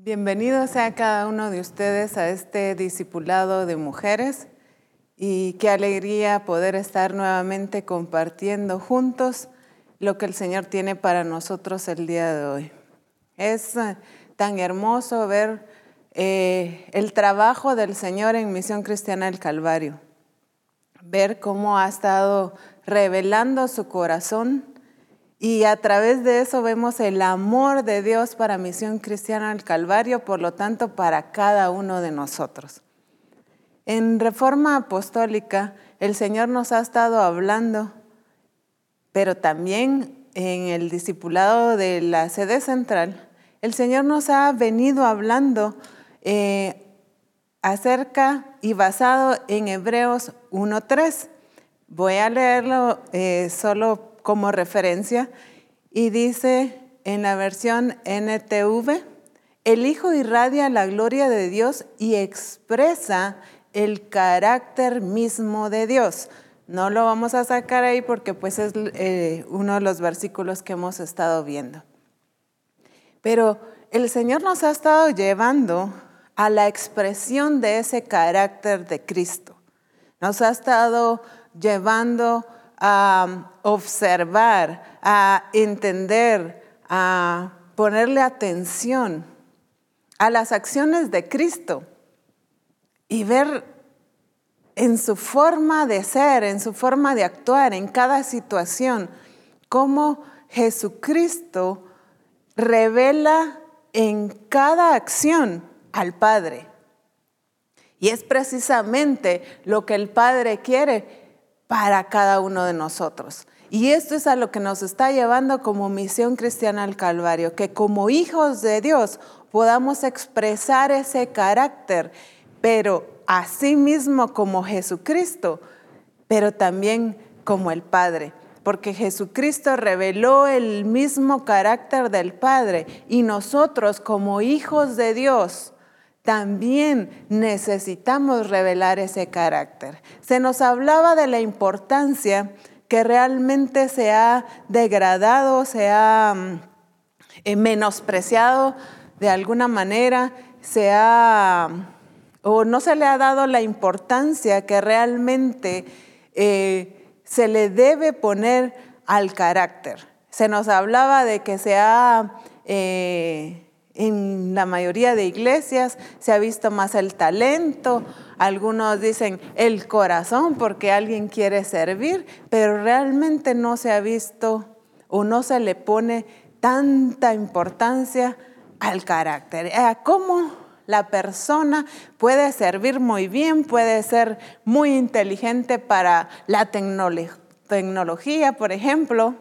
Bienvenidos a cada uno de ustedes a este discipulado de mujeres y qué alegría poder estar nuevamente compartiendo juntos lo que el Señor tiene para nosotros el día de hoy. Es eh, tan hermoso ver eh, el trabajo del Señor en Misión Cristiana del Calvario, ver cómo ha estado revelando su corazón y a través de eso vemos el amor de Dios para Misión Cristiana del Calvario, por lo tanto para cada uno de nosotros. En Reforma Apostólica, el Señor nos ha estado hablando, pero también en el discipulado de la sede central, el Señor nos ha venido hablando eh, acerca y basado en Hebreos 1.3. Voy a leerlo eh, solo como referencia y dice en la versión NTV, el Hijo irradia la gloria de Dios y expresa el carácter mismo de Dios. No lo vamos a sacar ahí porque pues es eh, uno de los versículos que hemos estado viendo. Pero el Señor nos ha estado llevando a la expresión de ese carácter de Cristo. Nos ha estado llevando a observar, a entender, a ponerle atención a las acciones de Cristo y ver en su forma de ser, en su forma de actuar, en cada situación, cómo Jesucristo revela en cada acción al Padre. Y es precisamente lo que el Padre quiere para cada uno de nosotros. Y esto es a lo que nos está llevando como misión cristiana al Calvario, que como hijos de Dios podamos expresar ese carácter, pero así mismo como Jesucristo, pero también como el Padre, porque Jesucristo reveló el mismo carácter del Padre y nosotros como hijos de Dios, también necesitamos revelar ese carácter. Se nos hablaba de la importancia que realmente se ha degradado, se ha mm, eh, menospreciado de alguna manera, se ha o no se le ha dado la importancia que realmente eh, se le debe poner al carácter. Se nos hablaba de que se ha eh, en la mayoría de iglesias se ha visto más el talento, algunos dicen el corazón porque alguien quiere servir, pero realmente no se ha visto o no se le pone tanta importancia al carácter, a cómo la persona puede servir muy bien, puede ser muy inteligente para la tecnología, por ejemplo,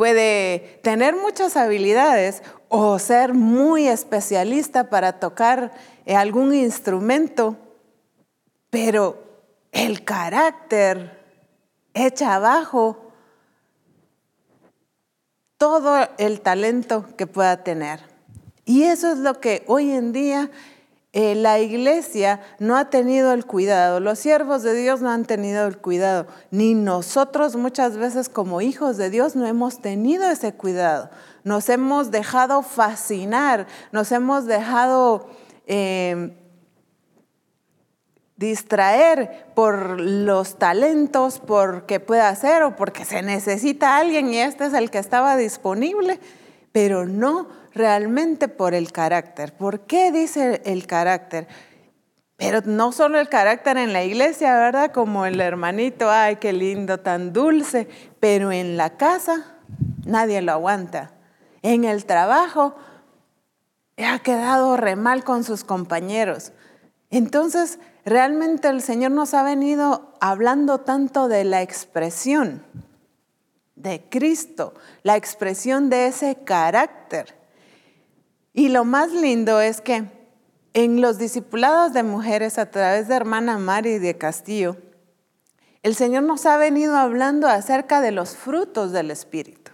puede tener muchas habilidades o ser muy especialista para tocar eh, algún instrumento, pero el carácter echa abajo todo el talento que pueda tener. Y eso es lo que hoy en día eh, la iglesia no ha tenido el cuidado, los siervos de Dios no han tenido el cuidado, ni nosotros muchas veces como hijos de Dios no hemos tenido ese cuidado. Nos hemos dejado fascinar, nos hemos dejado eh, distraer por los talentos, por qué pueda hacer o porque se necesita alguien y este es el que estaba disponible, pero no realmente por el carácter. ¿Por qué dice el carácter? Pero no solo el carácter en la iglesia, ¿verdad? Como el hermanito, ay, qué lindo, tan dulce, pero en la casa nadie lo aguanta. En el trabajo ha quedado re mal con sus compañeros. Entonces, realmente el Señor nos ha venido hablando tanto de la expresión de Cristo, la expresión de ese carácter. Y lo más lindo es que en los discipulados de mujeres a través de hermana Mari de Castillo, el Señor nos ha venido hablando acerca de los frutos del Espíritu.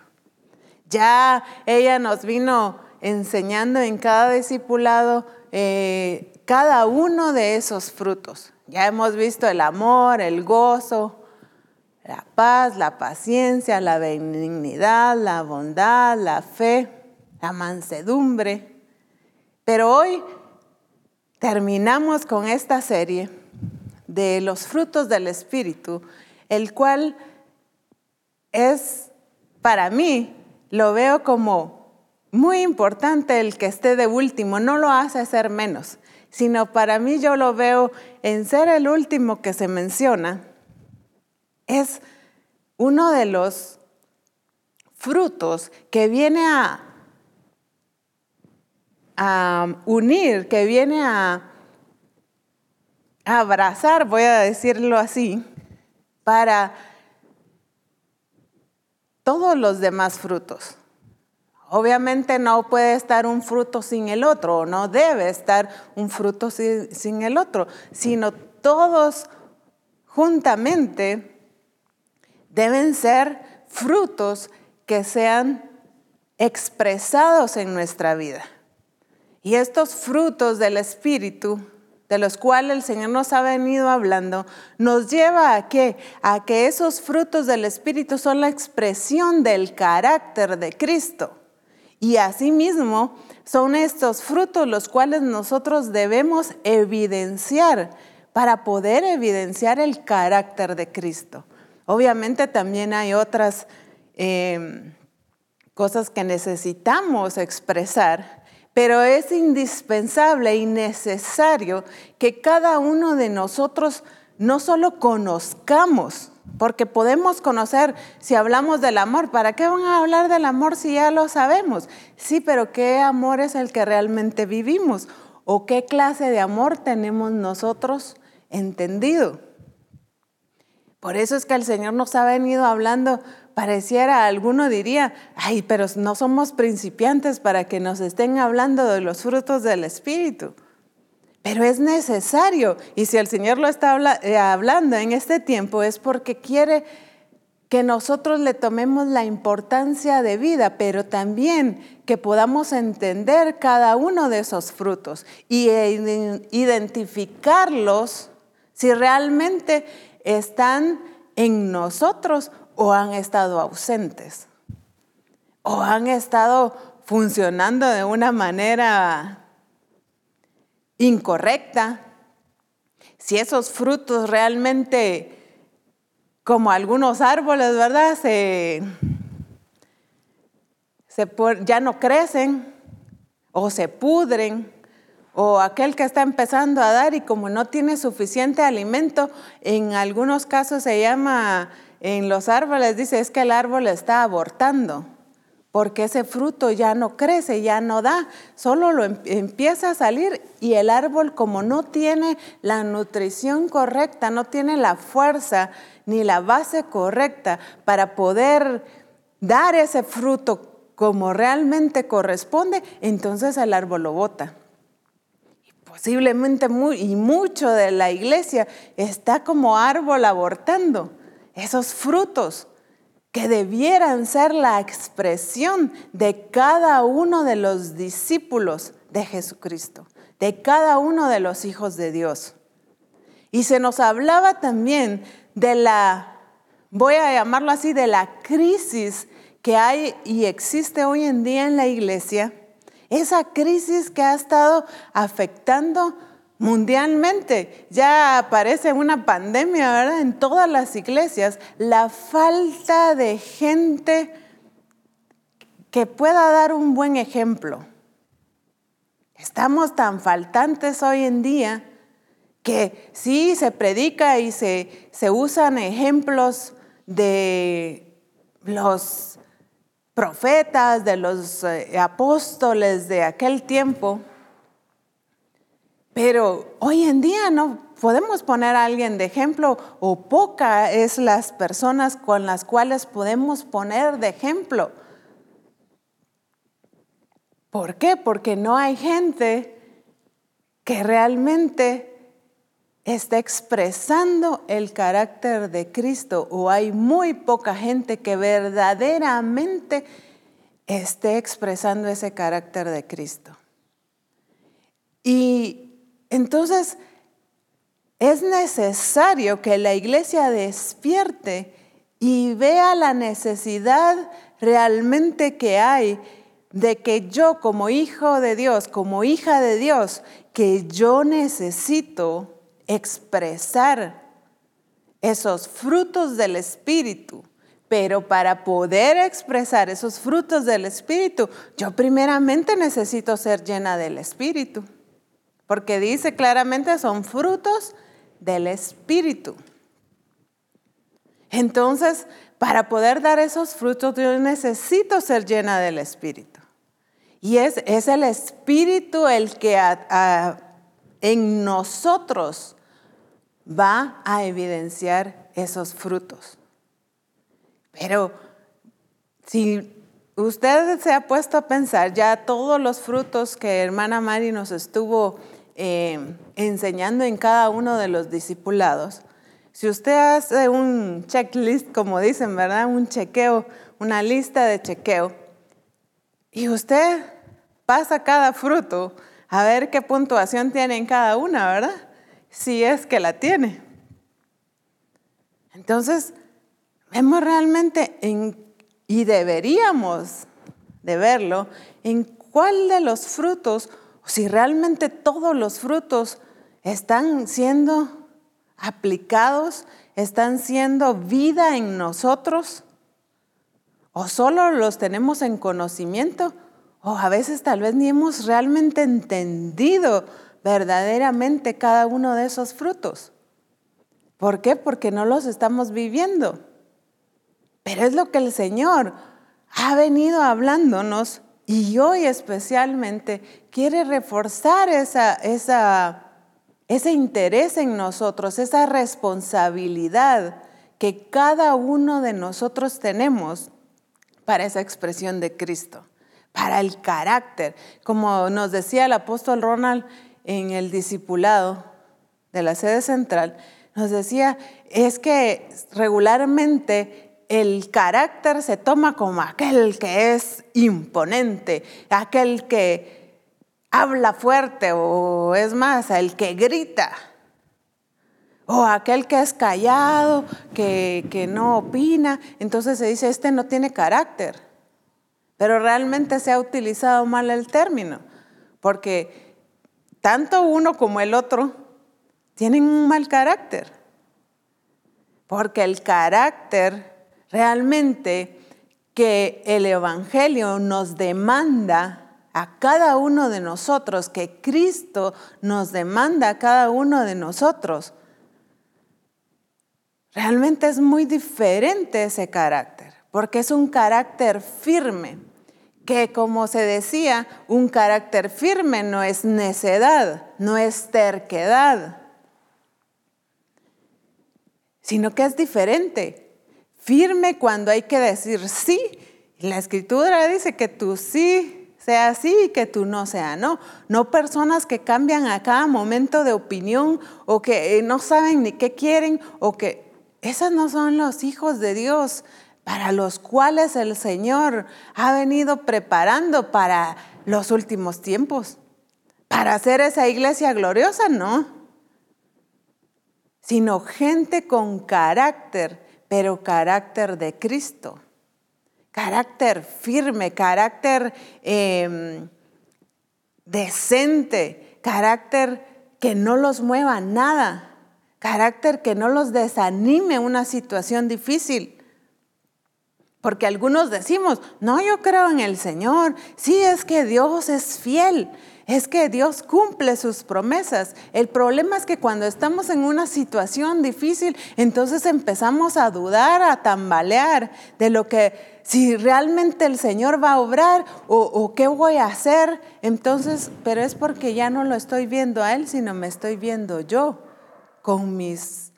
Ya ella nos vino enseñando en cada discipulado eh, cada uno de esos frutos. Ya hemos visto el amor, el gozo, la paz, la paciencia, la benignidad, la bondad, la fe, la mansedumbre. Pero hoy terminamos con esta serie de los frutos del Espíritu, el cual es para mí, lo veo como muy importante el que esté de último, no lo hace ser menos, sino para mí yo lo veo en ser el último que se menciona, es uno de los frutos que viene a, unir, que viene a, a abrazar, voy a decirlo así, para todos los demás frutos. Obviamente no puede estar un fruto sin el otro, no debe estar un fruto sin, el otro, sino todos juntamente deben ser frutos que sean expresados en nuestra vida. Y estos frutos del Espíritu, de los cuales el Señor nos ha venido hablando, nos lleva a qué? A que esos frutos del Espíritu son la expresión del carácter de Cristo. Y asimismo son estos frutos los cuales nosotros debemos evidenciar para poder evidenciar el carácter de Cristo. Obviamente también hay otras em, cosas que necesitamos expresar, pero es indispensable y necesario que cada uno de nosotros no solo conozcamos, porque podemos conocer, si hablamos del amor, ¿para qué van a hablar del amor si ya lo sabemos? Sí, pero ¿qué amor es el que realmente vivimos? ¿O qué clase de amor tenemos nosotros entendido? Por eso es que el Señor nos ha venido hablando, pareciera, alguno diría, ay, pero no somos principiantes para que nos estén hablando de los frutos del Espíritu. Pero es necesario. Y si el Señor lo está eh, hablando en este tiempo es porque quiere que nosotros le tomemos la importancia de vida, pero también que podamos entender cada uno de esos frutos y e identificarlos si realmente están en nosotros o han estado ausentes o han estado funcionando de una manera incorrecta, si esos frutos realmente, como algunos árboles, ¿verdad? Se, ya no crecen o se pudren, o aquel que está empezando a dar y como no tiene suficiente alimento, en algunos casos se llama, en los árboles dice, es que el árbol está abortando porque ese fruto ya no crece, ya no da, solo lo em-, empieza a salir y el árbol como no tiene la nutrición correcta, no tiene la fuerza ni la base correcta para poder dar ese fruto como realmente corresponde, entonces el árbol lo bota. Posiblemente muy, y mucho de la iglesia está como árbol abortando esos frutos que debieran ser la expresión de cada uno de los discípulos de Jesucristo, de cada uno de los hijos de Dios. Y se nos hablaba también de la, voy a llamarlo así, de la crisis que hay y existe hoy en día en la iglesia, esa crisis que ha estado afectando mundialmente. Ya aparece una pandemia, ¿verdad? En todas las iglesias, la falta de gente que pueda dar un buen ejemplo. Estamos tan faltantes hoy en día que sí se predica y se, se usan ejemplos de los profetas, de los eh, apóstoles de aquel tiempo, pero hoy en día no podemos poner a alguien de ejemplo o poca es las personas con las cuales podemos poner de ejemplo. ¿Por qué? Porque no hay gente que realmente esté expresando el carácter de Cristo o hay muy poca gente que verdaderamente esté expresando ese carácter de Cristo. Y entonces, es necesario que la iglesia despierte y vea la necesidad realmente que hay de que yo como hijo de Dios, como hija de Dios, que yo necesito expresar esos frutos del Espíritu. Pero para poder expresar esos frutos del Espíritu, yo primeramente necesito ser llena del Espíritu. Porque dice claramente son frutos del Espíritu. Entonces, para poder dar esos frutos, yo necesito ser llena del Espíritu. Y es, es el Espíritu el que en nosotros va a evidenciar esos frutos. Pero si usted se ha puesto a pensar ya todos los frutos que hermana Mari nos estuvo eh, enseñando en cada uno de los discipulados, si usted hace un checklist, como dicen, ¿verdad? Un chequeo, una lista de chequeo, y usted pasa cada fruto a ver qué puntuación tiene en cada una, ¿verdad? Si es que la tiene. Entonces, vemos realmente en, y deberíamos de verlo en cuál de los frutos, si realmente todos los frutos están siendo aplicados, están siendo vida en nosotros, o solo los tenemos en conocimiento, o a veces tal vez ni hemos realmente entendido verdaderamente cada uno de esos frutos. ¿Por qué? Porque no los estamos viviendo. Pero es lo que el Señor ha venido hablándonos y hoy especialmente quiere reforzar esa, esa ese interés en nosotros, esa responsabilidad que cada uno de nosotros tenemos para esa expresión de Cristo, para el carácter. Como nos decía el apóstol Ronald en el discipulado de la sede central, nos decía, es que regularmente el carácter se toma como aquel que es imponente, aquel que habla fuerte o es más, el que grita. O aquel que es callado, que, que no opina. Entonces se dice, este no tiene carácter. Pero realmente se ha utilizado mal el término. Porque tanto uno como el otro tienen un mal carácter. Porque el carácter realmente que el Evangelio nos demanda a cada uno de nosotros, que Cristo nos demanda a cada uno de nosotros, realmente es muy diferente ese carácter, porque es un carácter firme, que como se decía, un carácter firme no es necedad, no es terquedad, sino que es diferente. Firme cuando hay que decir sí. La escritura dice que tú sí sea así y que tú no sea, no. No personas que cambian a cada momento de opinión o que eh, no saben ni qué quieren o que esas no son los hijos de Dios para los cuales el Señor ha venido preparando para los últimos tiempos. Para hacer esa iglesia gloriosa, no. Sino gente con carácter, pero carácter de Cristo carácter firme, carácter em, decente, carácter que no los mueva nada, carácter que no los desanime una situación difícil. Porque algunos decimos, no, yo creo en el Señor, sí es que Dios es fiel, es que Dios cumple sus promesas. El problema es que cuando estamos en una situación difícil, entonces empezamos a dudar, a tambalear de lo que, si realmente el Señor va a obrar o, o qué voy a hacer. Entonces, pero es porque ya no lo estoy viendo a Él, sino me estoy viendo yo con mis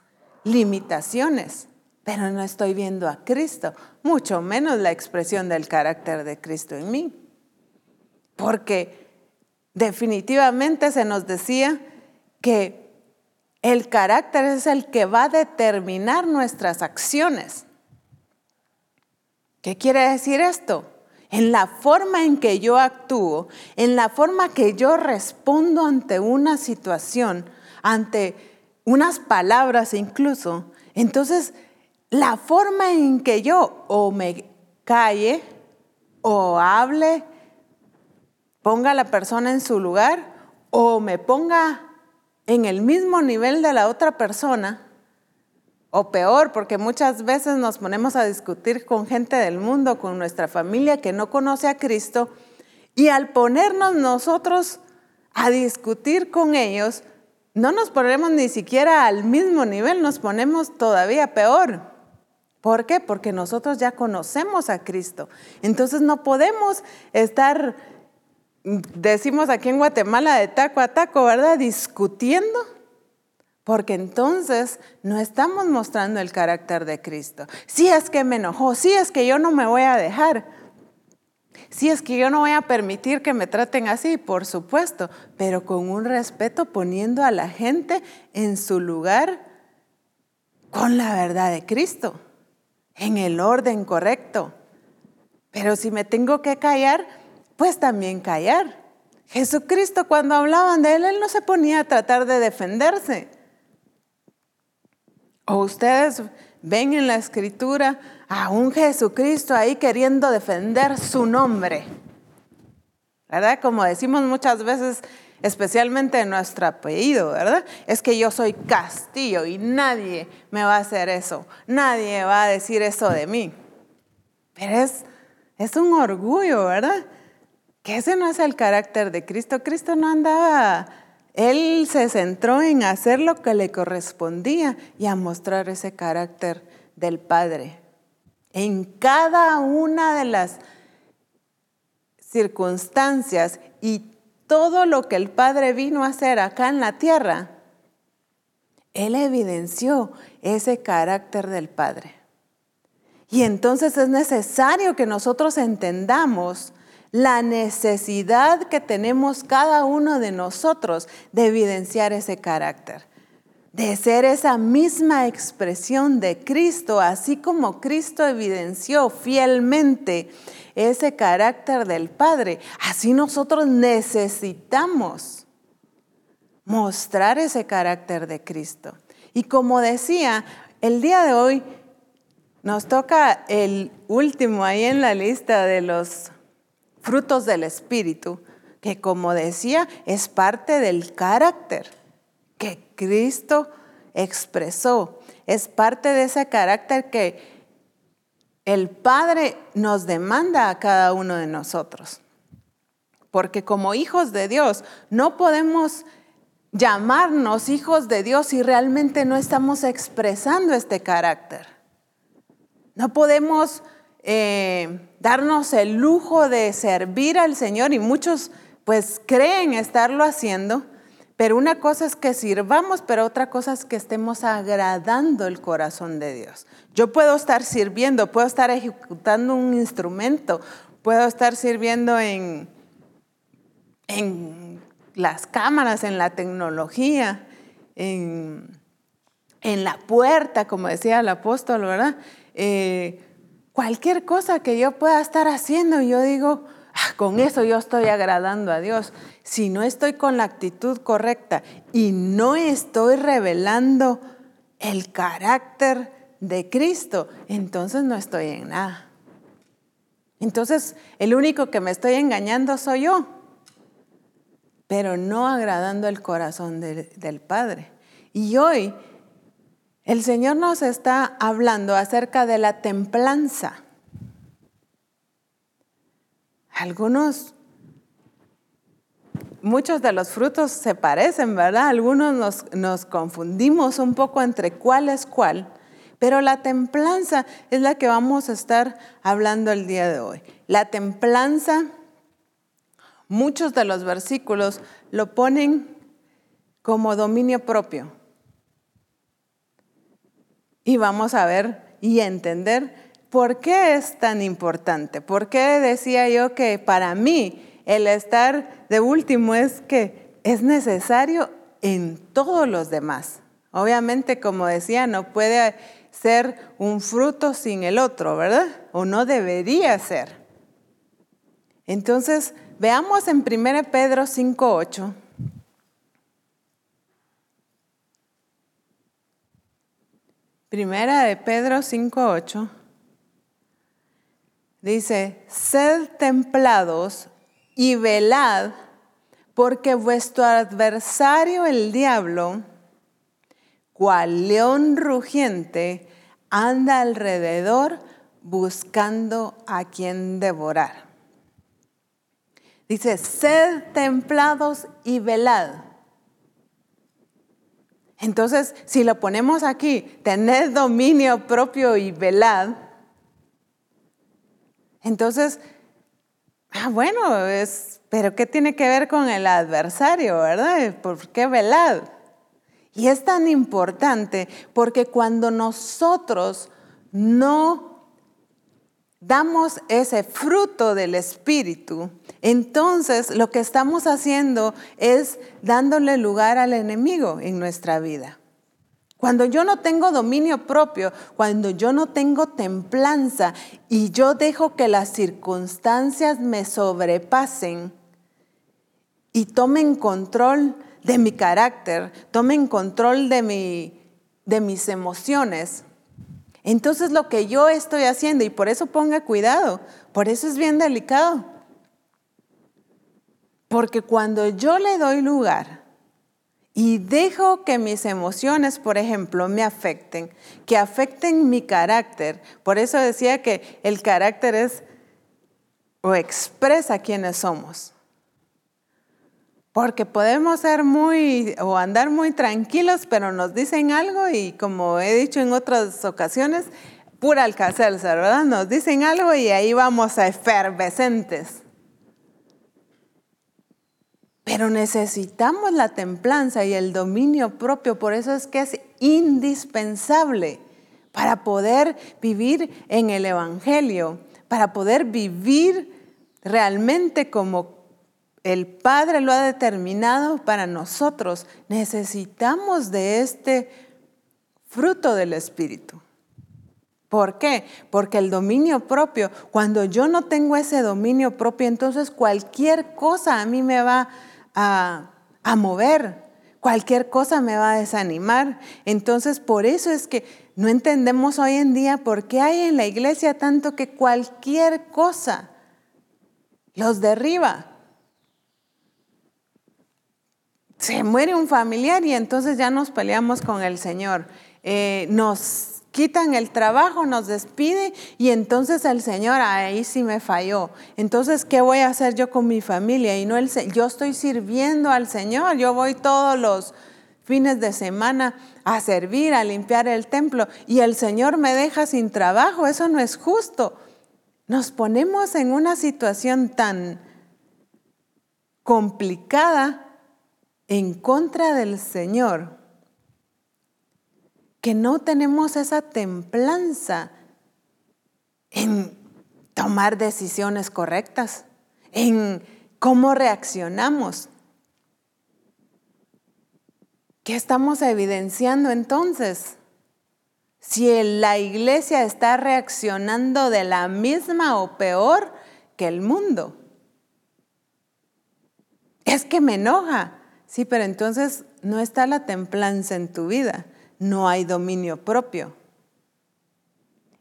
limitaciones pero no estoy viendo a Cristo, mucho menos la expresión del carácter de Cristo en mí. Porque definitivamente se nos decía que el carácter es el que va a determinar nuestras acciones. ¿Qué quiere decir esto? En la forma en que yo actúo, en la forma que yo respondo ante una situación, ante unas palabras incluso, entonces la forma en que yo o me calle o hable ponga a la persona en su lugar o me ponga en el mismo nivel de la otra persona, o peor, porque muchas veces nos ponemos a discutir con gente del mundo, con nuestra familia que no conoce a Cristo, y al ponernos nosotros a discutir con ellos, no nos ponemos ni siquiera al mismo nivel, nos ponemos todavía peor. ¿Por qué? Porque nosotros ya conocemos a Cristo. Entonces no podemos estar, decimos aquí en Guatemala, de taco a taco, ¿verdad? Discutiendo. Porque entonces no estamos mostrando el carácter de Cristo. Si es que me enojó, si es que yo no me voy a dejar. Si es que yo no voy a permitir que me traten así, por supuesto, pero con un respeto poniendo a la gente en su lugar con la verdad de Cristo, en el orden correcto. Pero si me tengo que callar, pues también callar. Jesucristo cuando hablaban de él, él no se ponía a tratar de defenderse. O ustedes ven en la escritura a un Jesucristo ahí queriendo defender su nombre. ¿Verdad? Como decimos muchas veces, especialmente en nuestro apellido, ¿verdad? Es que yo soy Castillo y nadie me va a hacer eso, nadie va a decir eso de mí. Pero es, es un orgullo, ¿verdad? Que ese no es el carácter de Cristo. Cristo no andaba, él se centró en hacer lo que le correspondía y a mostrar ese carácter del Padre en cada una de las circunstancias y todo lo que el Padre vino a hacer acá en la tierra, Él evidenció ese carácter del Padre. Y entonces es necesario que nosotros entendamos la necesidad que tenemos cada uno de nosotros de evidenciar ese carácter de ser esa misma expresión de Cristo, así como Cristo evidenció fielmente ese carácter del Padre, así nosotros necesitamos mostrar ese carácter de Cristo. Y como decía, el día de hoy nos toca el último ahí en la lista de los frutos del Espíritu, que como decía, es parte del carácter que Cristo expresó. Es parte de ese carácter que el Padre nos demanda a cada uno de nosotros. Porque como hijos de Dios no podemos llamarnos hijos de Dios si realmente no estamos expresando este carácter. No podemos eh, darnos el lujo de servir al Señor y muchos pues creen estarlo haciendo, pero una cosa es que sirvamos, pero otra cosa es que estemos agradando el corazón de Dios. Yo puedo estar sirviendo, puedo estar ejecutando un instrumento, puedo estar sirviendo en, en las cámaras, en la tecnología, en, la puerta, como decía el apóstol, ¿verdad? Eh, cualquier cosa que yo pueda estar haciendo, yo digo, ah, con eso yo estoy agradando a Dios si no estoy con la actitud correcta y no estoy revelando el carácter de Cristo, entonces no estoy en nada. Entonces el único que me estoy engañando soy yo, pero no agradando el corazón del Padre. Y hoy el Señor nos está hablando acerca de la templanza. Algunos muchos de los frutos se parecen, ¿verdad? Algunos nos, confundimos un poco entre cuál es cuál, pero la templanza es la que vamos a estar hablando el día de hoy. La templanza, muchos de los versículos lo ponen como dominio propio. Y vamos a ver y entender por qué es tan importante. ¿Por qué decía yo que para mí el estar de último es que es necesario en todos los demás. Obviamente, como decía, no puede ser un fruto sin el otro, ¿verdad? O no debería ser. Entonces, veamos en 1 Pedro 5.8. Primera de Pedro 5.8 dice, sed templados y velad, porque vuestro adversario el diablo, cual león rugiente, anda alrededor buscando a quien devorar. Dice, sed templados y velad. Entonces, si lo ponemos aquí, tened dominio propio y velad, entonces, ah, bueno, es, pero ¿qué tiene que ver con el adversario, verdad? ¿Por qué velad? Y es tan importante porque cuando nosotros no damos ese fruto del Espíritu, entonces lo que estamos haciendo es dándole lugar al enemigo en nuestra vida. Cuando yo no tengo dominio propio, cuando yo no tengo templanza y yo dejo que las circunstancias me sobrepasen y tomen control de mi carácter, tomen control de, mi, de mis emociones, entonces lo que yo estoy haciendo, y por eso ponga cuidado, por eso es bien delicado. Porque cuando yo le doy lugar y dejo que mis emociones, por ejemplo, me afecten, que afecten mi carácter, por eso decía que el carácter es o expresa quiénes somos. Porque podemos ser muy o andar muy tranquilos, pero nos dicen algo y como he dicho en otras ocasiones, pura alcacelsa, ¿verdad? Nos dicen algo y ahí vamos a efervescentes. Pero necesitamos la templanza y el dominio propio, por eso es que es indispensable para poder vivir en el Evangelio, para poder vivir realmente como el Padre lo ha determinado para nosotros. Necesitamos de este fruto del Espíritu. ¿Por qué? Porque el dominio propio, cuando yo no tengo ese dominio propio, entonces cualquier cosa a mí me va a, a mover, cualquier cosa me va a desanimar. Entonces, por eso es que no entendemos hoy en día por qué hay en la iglesia tanto que cualquier cosa los derriba. Se muere un familiar y entonces ya nos peleamos con el Señor. Eh, nos quitan el trabajo, nos despide y entonces el Señor, ahí sí me falló. Entonces, ¿qué voy a hacer yo con mi familia? Y no el, yo estoy sirviendo al Señor, yo voy todos los fines de semana a servir, a limpiar el templo y el Señor me deja sin trabajo, eso no es justo. Nos ponemos en una situación tan complicada en contra del Señor que no tenemos esa templanza en tomar decisiones correctas, en cómo reaccionamos. ¿Qué estamos evidenciando entonces? Si la iglesia está reaccionando de la misma o peor que el mundo. Es que me enoja. Sí, pero entonces no está la templanza en tu vida no hay dominio propio.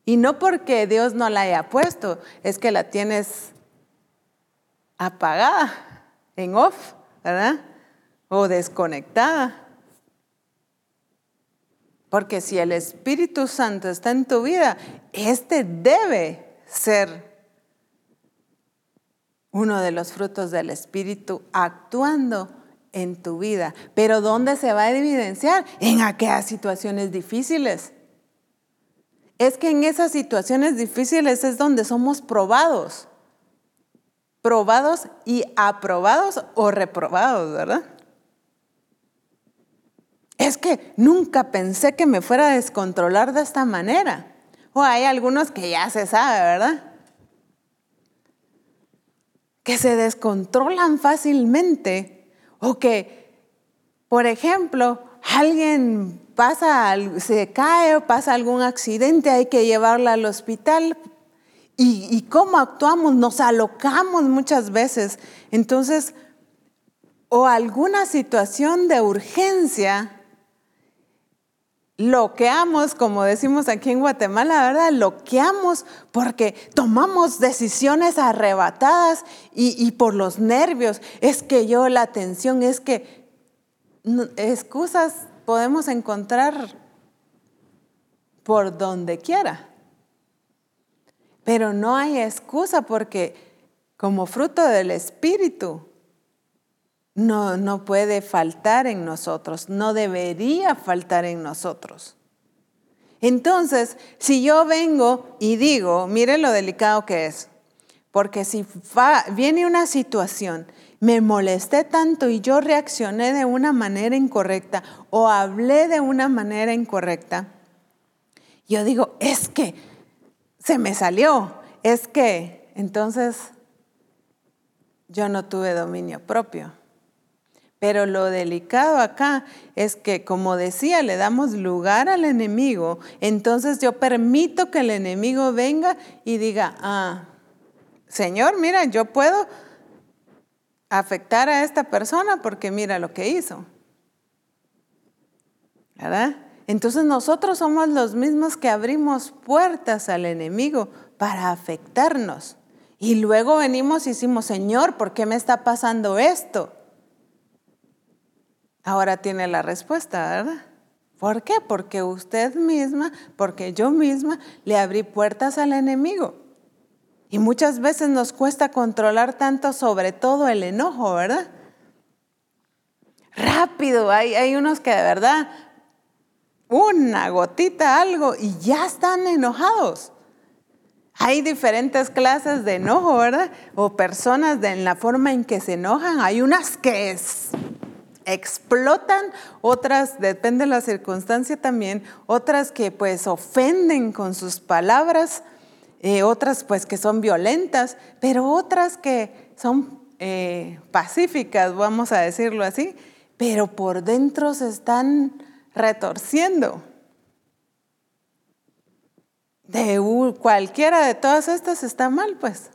Y no porque Dios no la haya puesto, es que la tienes apagada, en off, ¿verdad? O desconectada. Porque si el Espíritu Santo está en tu vida, este debe ser uno de los frutos del Espíritu actuando en tu vida. Pero ¿dónde se va a evidenciar? En aquellas situaciones difíciles. Es que en esas situaciones difíciles es donde somos probados. Probados y aprobados o reprobados, ¿verdad? Es que nunca pensé que me fuera a descontrolar de esta manera. O hay algunos que ya se sabe, ¿verdad? Que se descontrolan fácilmente o que, por ejemplo, alguien pasa, se cae o pasa algún accidente, hay que llevarla al hospital. ¿Y, y cómo actuamos? Nos alocamos muchas veces. Entonces, o alguna situación de urgencia loqueamos, como decimos aquí en Guatemala, ¿verdad? Loqueamos porque tomamos decisiones arrebatadas y, por los nervios. Es que yo la atención, es que excusas podemos encontrar por donde quiera. Pero no hay excusa porque como fruto del Espíritu no, no puede faltar en nosotros, no debería faltar en nosotros. Entonces, si yo vengo y digo, mire lo delicado que es, porque si viene una situación, me molesté tanto y yo reaccioné de una manera incorrecta o hablé de una manera incorrecta, yo digo, es que se me salió, es que, entonces yo no tuve dominio propio. Pero lo delicado acá es que, como decía, le damos lugar al enemigo. Entonces yo permito que el enemigo venga y diga, ah, Señor, mira, yo puedo afectar a esta persona porque mira lo que hizo. ¿Verdad? Entonces nosotros somos los mismos que abrimos puertas al enemigo para afectarnos. Y luego venimos y decimos, Señor, ¿por qué me está pasando esto? Ahora tiene la respuesta, ¿verdad? ¿Por qué? Porque usted misma, porque yo misma le abrí puertas al enemigo. Y muchas veces nos cuesta controlar tanto, sobre todo el enojo, ¿verdad? Rápido, hay, hay unos que de verdad, una gotita, algo, y ya están enojados. Hay diferentes clases de enojo, ¿verdad? O personas de, en la forma en que se enojan. Hay unas que es explotan, otras, depende de la circunstancia también, otras que pues ofenden con sus palabras, eh, otras pues que son violentas, pero otras que son eh, pacíficas, vamos a decirlo así, pero por dentro se están retorciendo. De cualquiera de todas estas está mal, pues,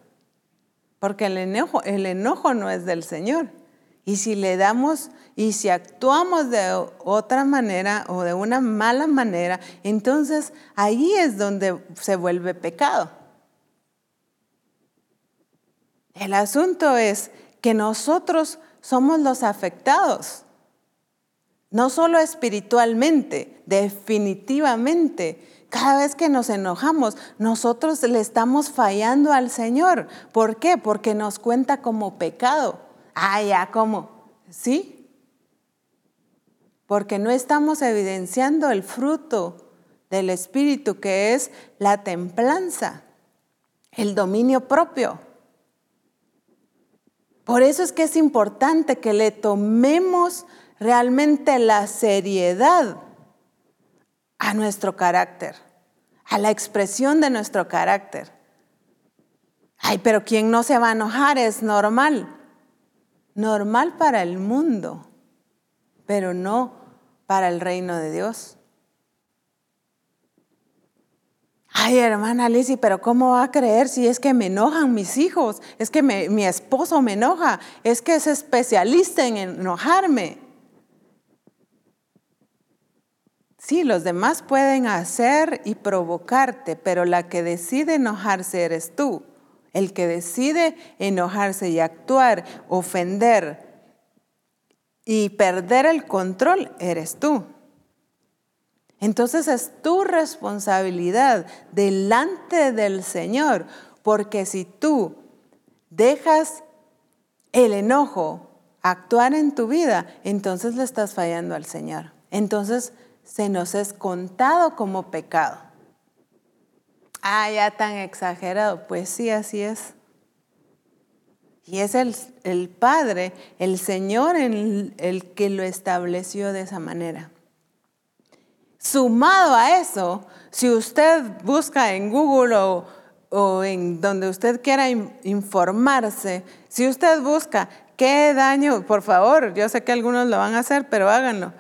porque el enojo, el enojo no es del Señor. Y si le damos y si actuamos de otra manera o de una mala manera, entonces ahí es donde se vuelve pecado. El asunto es que nosotros somos los afectados, no solo espiritualmente, definitivamente. Cada vez que nos enojamos, nosotros le estamos fallando al Señor. ¿Por qué? Porque nos cuenta como pecado. Ah, ya, ¿cómo? ¿Sí? porque no estamos evidenciando el fruto del Espíritu, que es la templanza, el dominio propio. Por eso es que es importante que le tomemos realmente la seriedad a nuestro carácter, a la expresión de nuestro carácter. Ay, pero quien no se va a enojar es normal. Normal para el mundo, pero no para el reino de Dios. Ay, hermana Lizzie, pero ¿cómo va a creer si es que me enojan mis hijos? Es que mi esposo me enoja, es que es especialista en enojarme. Sí, los demás pueden hacer y provocarte, pero la que decide enojarse eres tú. El que decide enojarse y actuar, ofender, y perder el control eres tú. Entonces es tu responsabilidad delante del Señor, porque si tú dejas el enojo actuar en tu vida, entonces le estás fallando al Señor. Entonces se nos es contado como pecado. Ah, ya tan exagerado. Pues sí, así es. Y es el, Padre, el Señor, el, el que lo estableció de esa manera. Sumado a eso, si usted busca en Google o, o en donde usted quiera informarse, si usted busca qué daño, por favor, yo sé que algunos lo van a hacer, pero háganlo.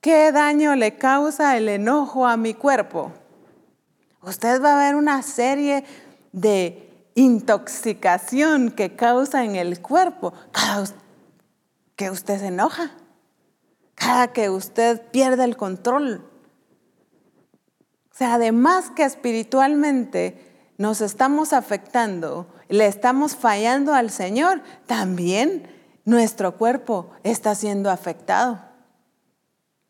¿Qué daño le causa el enojo a mi cuerpo? Usted va a ver una serie de intoxicación que causa en el cuerpo cada que usted se enoja, cada que usted pierde el control. Sea, además que espiritualmente nos estamos afectando, le estamos fallando al Señor, también nuestro cuerpo está siendo afectado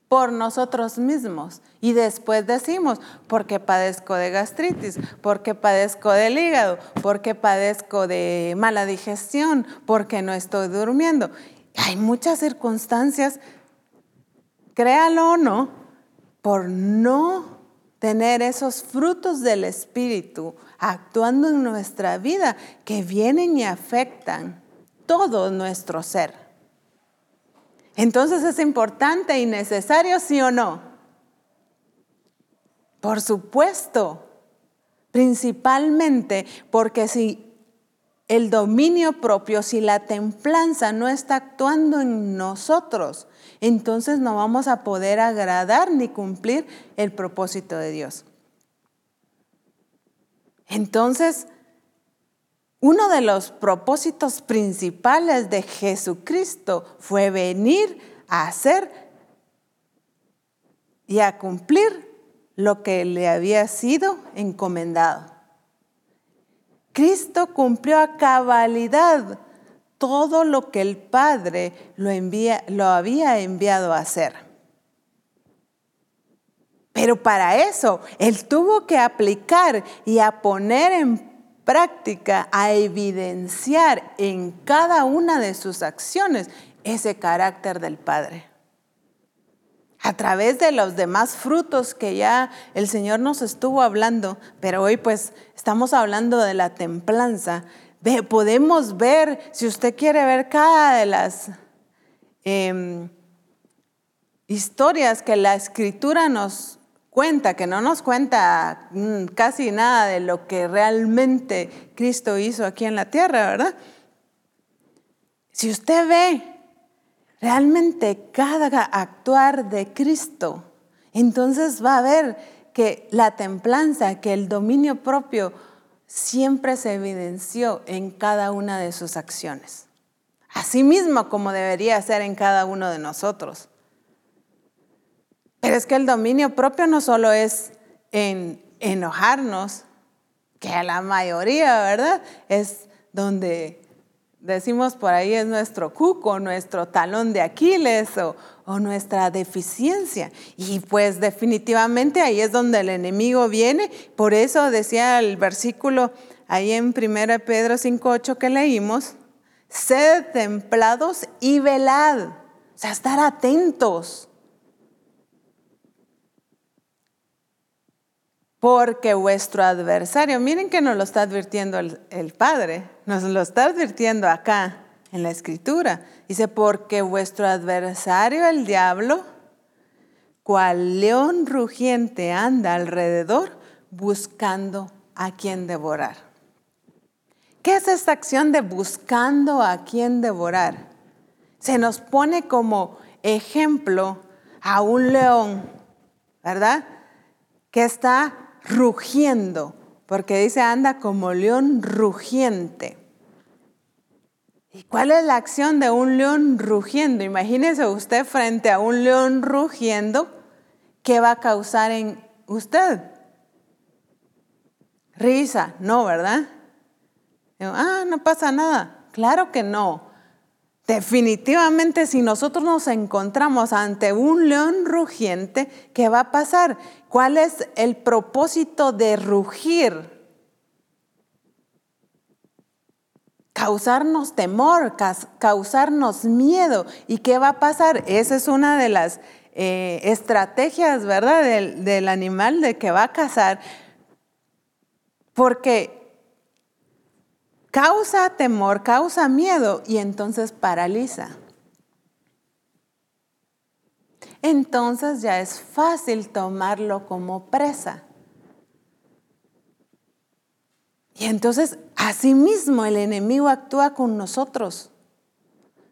por nosotros mismos. Y después decimos, porque padezco de gastritis, porque padezco del hígado, porque padezco de mala digestión, porque no estoy durmiendo. Hay muchas circunstancias, créalo o no, por no tener esos frutos del Espíritu actuando en nuestra vida que vienen y afectan todo nuestro ser. Entonces es importante y necesario, sí o no. Por supuesto, principalmente porque si el dominio propio, si la templanza no está actuando en nosotros, entonces no vamos a poder agradar ni cumplir el propósito de Dios. Entonces, uno de los propósitos principales de Jesucristo fue venir a hacer y a cumplir lo que le había sido encomendado. Cristo cumplió a cabalidad todo lo que el Padre lo, había enviado a hacer. Pero para eso Él tuvo que aplicar y a poner en práctica, a evidenciar en cada una de sus acciones ese carácter del Padre. A través de los demás frutos que ya el Señor nos estuvo hablando, pero hoy pues estamos hablando de la templanza, podemos ver, si usted quiere ver cada de las em, historias que la escritura nos cuenta, que no nos cuenta mm, casi nada de lo que realmente Cristo hizo aquí en la tierra, ¿verdad? Si usted ve realmente cada actuar de Cristo, entonces va a ver que la templanza, que el dominio propio siempre se evidenció en cada una de sus acciones. Así mismo como debería ser en cada uno de nosotros. Pero es que el dominio propio no solo es en enojarnos, que a la mayoría, ¿verdad? Es donde decimos por ahí es nuestro cuco, nuestro talón de Aquiles o, o, nuestra deficiencia. Y pues definitivamente ahí es donde el enemigo viene. Por eso decía el versículo ahí en 1 Pedro 5.8 que leímos, sed templados y velad. O sea, estar atentos. Porque vuestro adversario, miren que nos lo está advirtiendo el, Padre, nos lo está advirtiendo acá en la escritura. Dice, porque vuestro adversario, el diablo, cual león rugiente anda alrededor buscando a quien devorar. ¿Qué es esta acción de buscando a quien devorar? Se nos pone como ejemplo a un león, ¿verdad? Que está rugiendo, porque dice anda como león rugiente. ¿Y cuál es la acción de un león rugiendo? Imagínese usted frente a un león rugiendo, ¿qué va a causar en usted? Risa, no, ¿verdad? Ah, no pasa nada. Claro que no. Definitivamente si nosotros nos encontramos ante un león rugiente, ¿qué va a pasar? ¿Cuál es el propósito de rugir? Causarnos temor, causarnos miedo. ¿Y qué va a pasar? Esa es una de las eh, estrategias, ¿verdad? Del, del animal de que va a cazar. Porque causa temor, causa miedo y entonces paraliza. Entonces ya es fácil tomarlo como presa. Y entonces asimismo el enemigo actúa con nosotros.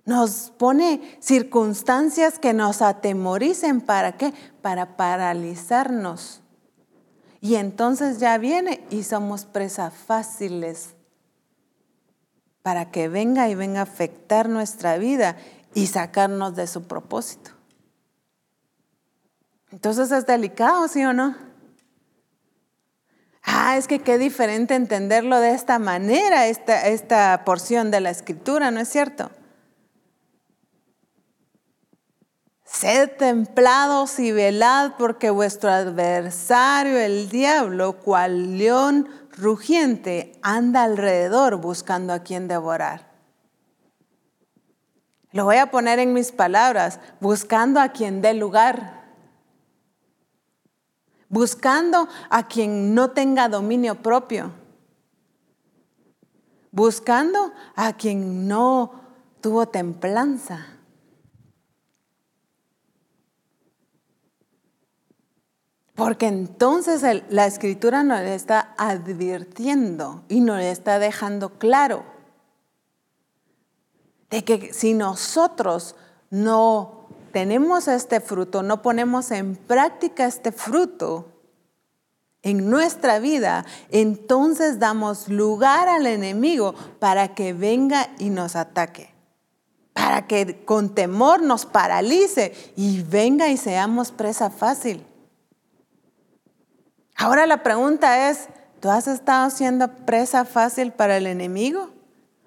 Nos pone circunstancias que nos atemoricen. ¿Para qué? Para paralizarnos. Y entonces ya viene y somos presas fáciles para que venga y venga a afectar nuestra vida y sacarnos de su propósito. Entonces es delicado, ¿sí o no? Ah, es que qué diferente entenderlo de esta manera, esta, esta porción de la escritura, ¿no es cierto? Sed templados y velad porque vuestro adversario, el diablo, cual león rugiente, anda alrededor buscando a quien devorar. Lo voy a poner en mis palabras, buscando a quien dé lugar. Buscando a quien no tenga dominio propio. Buscando a quien no tuvo templanza. Porque entonces la escritura nos está advirtiendo y nos está dejando claro de que si nosotros no tenemos este fruto, no ponemos en práctica este fruto en nuestra vida, entonces damos lugar al enemigo para que venga y nos ataque, para que con temor nos paralice y venga y seamos presa fácil. Ahora la pregunta es, ¿tú has estado siendo presa fácil para el enemigo?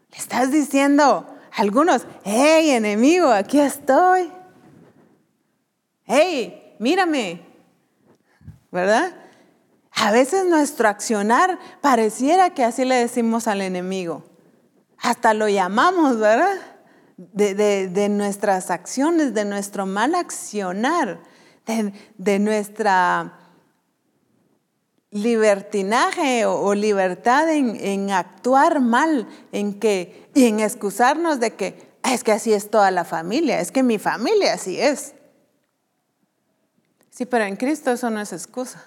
Le estás diciendo a algunos, hey enemigo, aquí estoy. Hey, mírame. ¿Verdad? A veces nuestro accionar pareciera que así le decimos al enemigo. Hasta lo llamamos, ¿verdad? De, nuestras acciones, de nuestro mal accionar, de nuestra libertinaje o, libertad en, actuar mal, en que, y en excusarnos de que ah, es que así es toda la familia, es que mi familia así es. Sí, pero en Cristo eso no es excusa,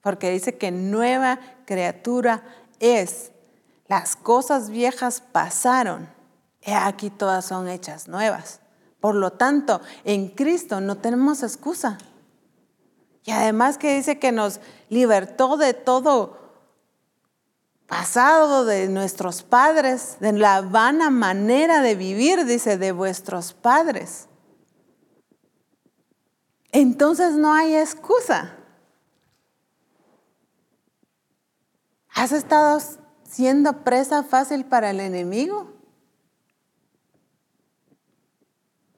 porque dice que nueva criatura es. Las cosas viejas pasaron, y aquí todas son hechas nuevas. Por lo tanto, en Cristo no tenemos excusa. Y además que dice que nos libertó de todo pasado de nuestros padres, de la vana manera de vivir, dice, de vuestros padres. Entonces no hay excusa. ¿Has estado siendo presa fácil para el enemigo?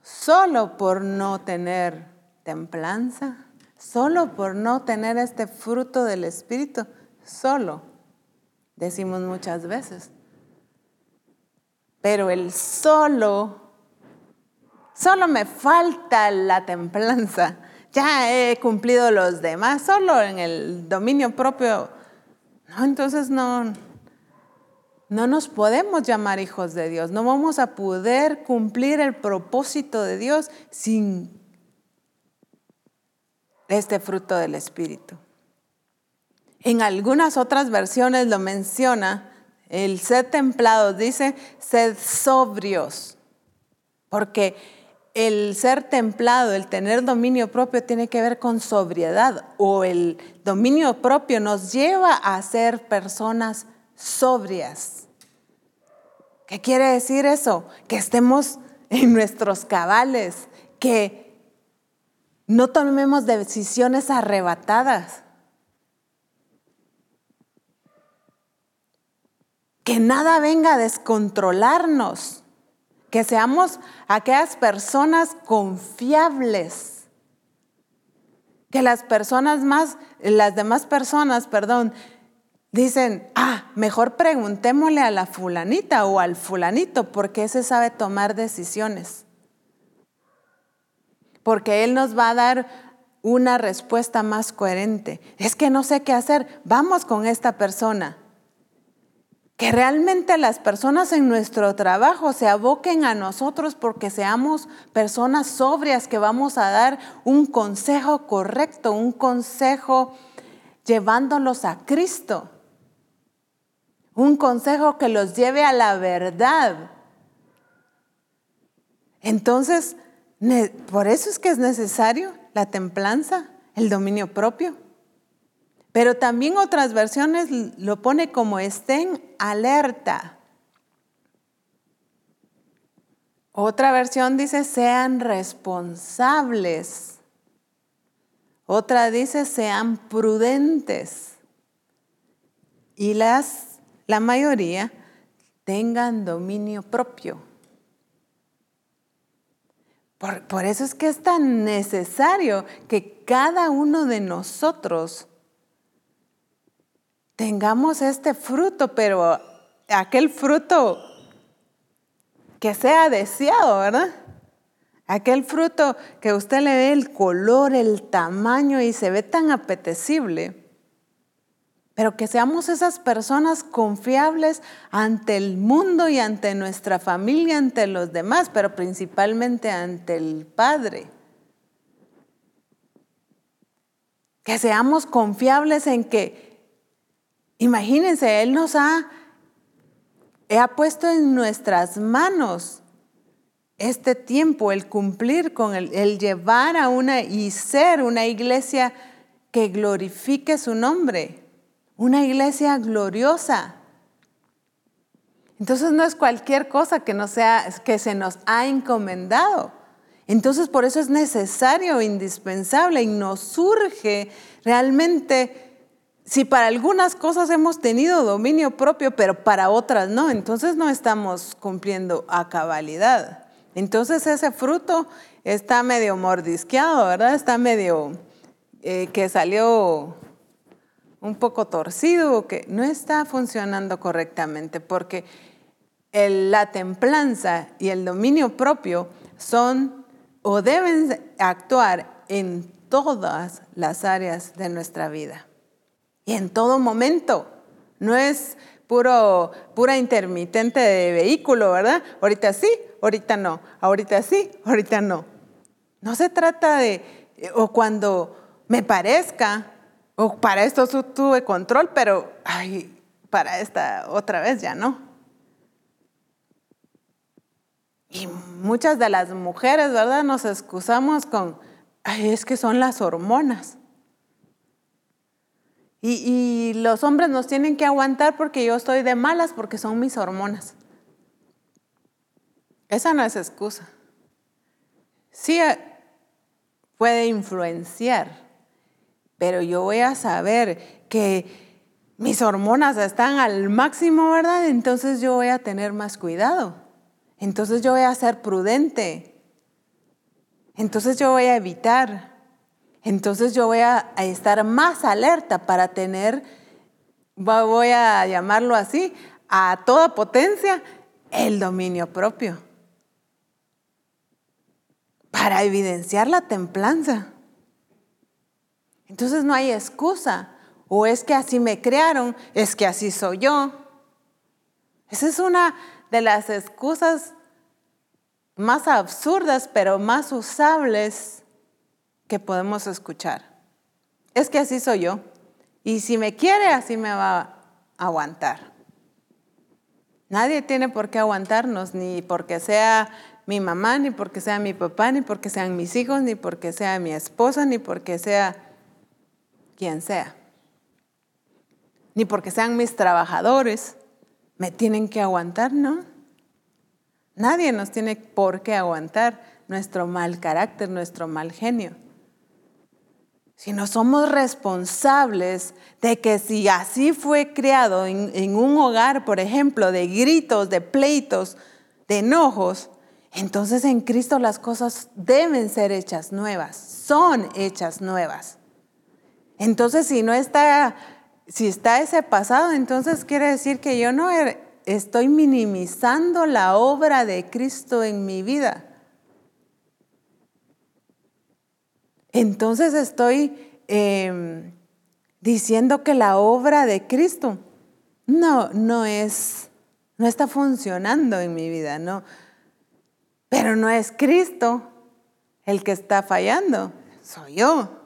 Solo por no tener templanza solo por no tener este fruto del Espíritu, solo, decimos muchas veces. Pero el solo, solo me falta la templanza. Ya he cumplido los demás, solo en el dominio propio. Entonces no, no nos podemos llamar hijos de Dios. No vamos a poder cumplir el propósito de Dios sin este fruto del Espíritu. En algunas otras versiones lo menciona, el sed templado dice sed sobrios, porque el ser templado, el tener dominio propio tiene que ver con sobriedad o el dominio propio nos lleva a ser personas sobrias. ¿Qué quiere decir eso? Que estemos en nuestros cabales, que no tomemos decisiones arrebatadas. Que nada venga a descontrolarnos. Que seamos aquellas personas confiables. Que las personas más, las demás personas, perdón, dicen, ah, mejor preguntémosle a la fulanita o al fulanito porque ese sabe tomar decisiones porque Él nos va a dar una respuesta más coherente. Es que no sé qué hacer, vamos con esta persona. Que realmente las personas en nuestro trabajo se aboquen a nosotros porque seamos personas sobrias que vamos a dar un consejo correcto, un consejo llevándolos a Cristo. Un consejo que los lleve a la verdad. Entonces, por eso es que es necesario la templanza, el dominio propio. Pero también otras versiones lo pone como estén alerta. Otra versión dice sean responsables. Otra dice sean prudentes. y las, la mayoría tengan dominio propio. Por, por, eso es que es tan necesario que cada uno de nosotros tengamos este fruto, pero aquel fruto que sea deseado, ¿verdad? Aquel fruto que usted le ve el color, el tamaño y se ve tan apetecible. Pero que seamos esas personas confiables ante el mundo y ante nuestra familia, ante los demás, pero principalmente ante el Padre. Que seamos confiables en que, imagínense, Él nos ha, ha puesto en nuestras manos este tiempo, el cumplir con el, el llevar a una y ser una iglesia que glorifique su nombre una iglesia gloriosa. Entonces no es cualquier cosa que, no sea, que se nos ha encomendado. Entonces por eso es necesario, indispensable y nos surge realmente, si para algunas cosas hemos tenido dominio propio, pero para otras no, entonces no estamos cumpliendo a cabalidad. Entonces ese fruto está medio mordisqueado, ¿verdad? Está medio eh, que salió un poco torcido que no está funcionando correctamente, porque la templanza y el dominio propio son o deben actuar en todas las áreas de nuestra vida y en todo momento. No es puro, pura intermitente de vehículo, ¿verdad? Ahorita sí, ahorita no, ahorita sí, ahorita no. No se trata de, o cuando me parezca, o para esto tuve control, pero ay, para esta otra vez ya no. Y muchas de las mujeres, ¿verdad? Nos excusamos con, ay, es que son las hormonas. Y, los hombres nos tienen que aguantar porque yo estoy de malas porque son mis hormonas. Esa no es excusa. Sí eh, puede influenciar, pero yo voy a saber que mis hormonas están al máximo, ¿verdad? Entonces yo voy a tener más cuidado. Entonces yo voy a ser prudente. Entonces yo voy a evitar. Entonces yo voy a, estar más alerta para tener, voy a llamarlo así, a toda potencia, el dominio propio. Para evidenciar la templanza. Entonces no hay excusa. O es que así me crearon, es que así soy yo. Esa es una de las excusas más absurdas, pero más usables que podemos escuchar. Es que así soy yo. Y si me quiere, así me va a aguantar. Nadie tiene por qué aguantarnos, ni porque sea mi mamá, ni porque sea mi papá, ni porque sean mis hijos, ni porque sea mi esposa, ni porque sea quien sea. Ni porque sean mis trabajadores, me tienen que aguantar, ¿no? Nadie nos tiene por qué aguantar nuestro mal carácter, nuestro mal genio. Si no somos responsables de que si así fue creado en, en, un hogar, por ejemplo, de gritos, de pleitos, de enojos, entonces en Cristo las cosas deben ser hechas nuevas, son hechas nuevas. Entonces, si no está, si está ese pasado, entonces quiere decir que yo no er, estoy minimizando la obra de Cristo en mi vida. Entonces estoy em, diciendo que la obra de Cristo no, no es, no está funcionando en mi vida, no. Pero no es Cristo el que está fallando, soy yo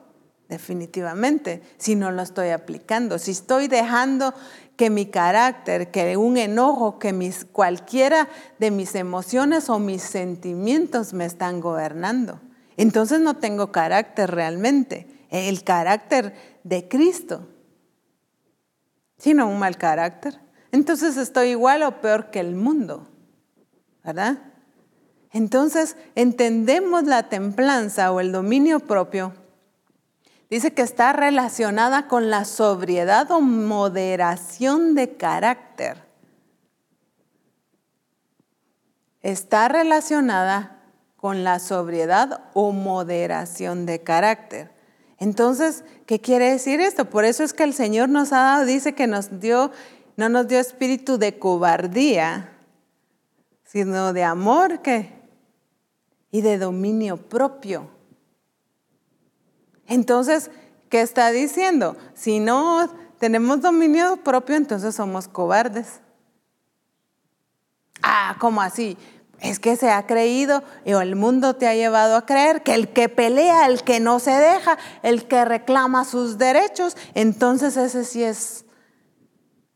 definitivamente, si no lo estoy aplicando, si estoy dejando que mi carácter, que un enojo, que mis, cualquiera de mis emociones o mis sentimientos me están gobernando. Entonces no tengo carácter realmente, el carácter de Cristo, sino un mal carácter. Entonces estoy igual o peor que el mundo, ¿verdad? Entonces entendemos la templanza o el dominio propio Dice que está relacionada con la sobriedad o moderación de carácter. Está relacionada con la sobriedad o moderación de carácter. Entonces, ¿qué quiere decir esto? Por eso es que el Señor nos ha dado, dice que nos dio, no nos dio espíritu de cobardía, sino de amor ¿qué? y de dominio propio. Entonces, ¿qué está diciendo? Si no tenemos dominio propio, entonces somos cobardes. Ah, ¿cómo así? Es que se ha creído o el mundo te ha llevado a creer que el que pelea, el que no se deja, el que reclama sus derechos, entonces ese sí es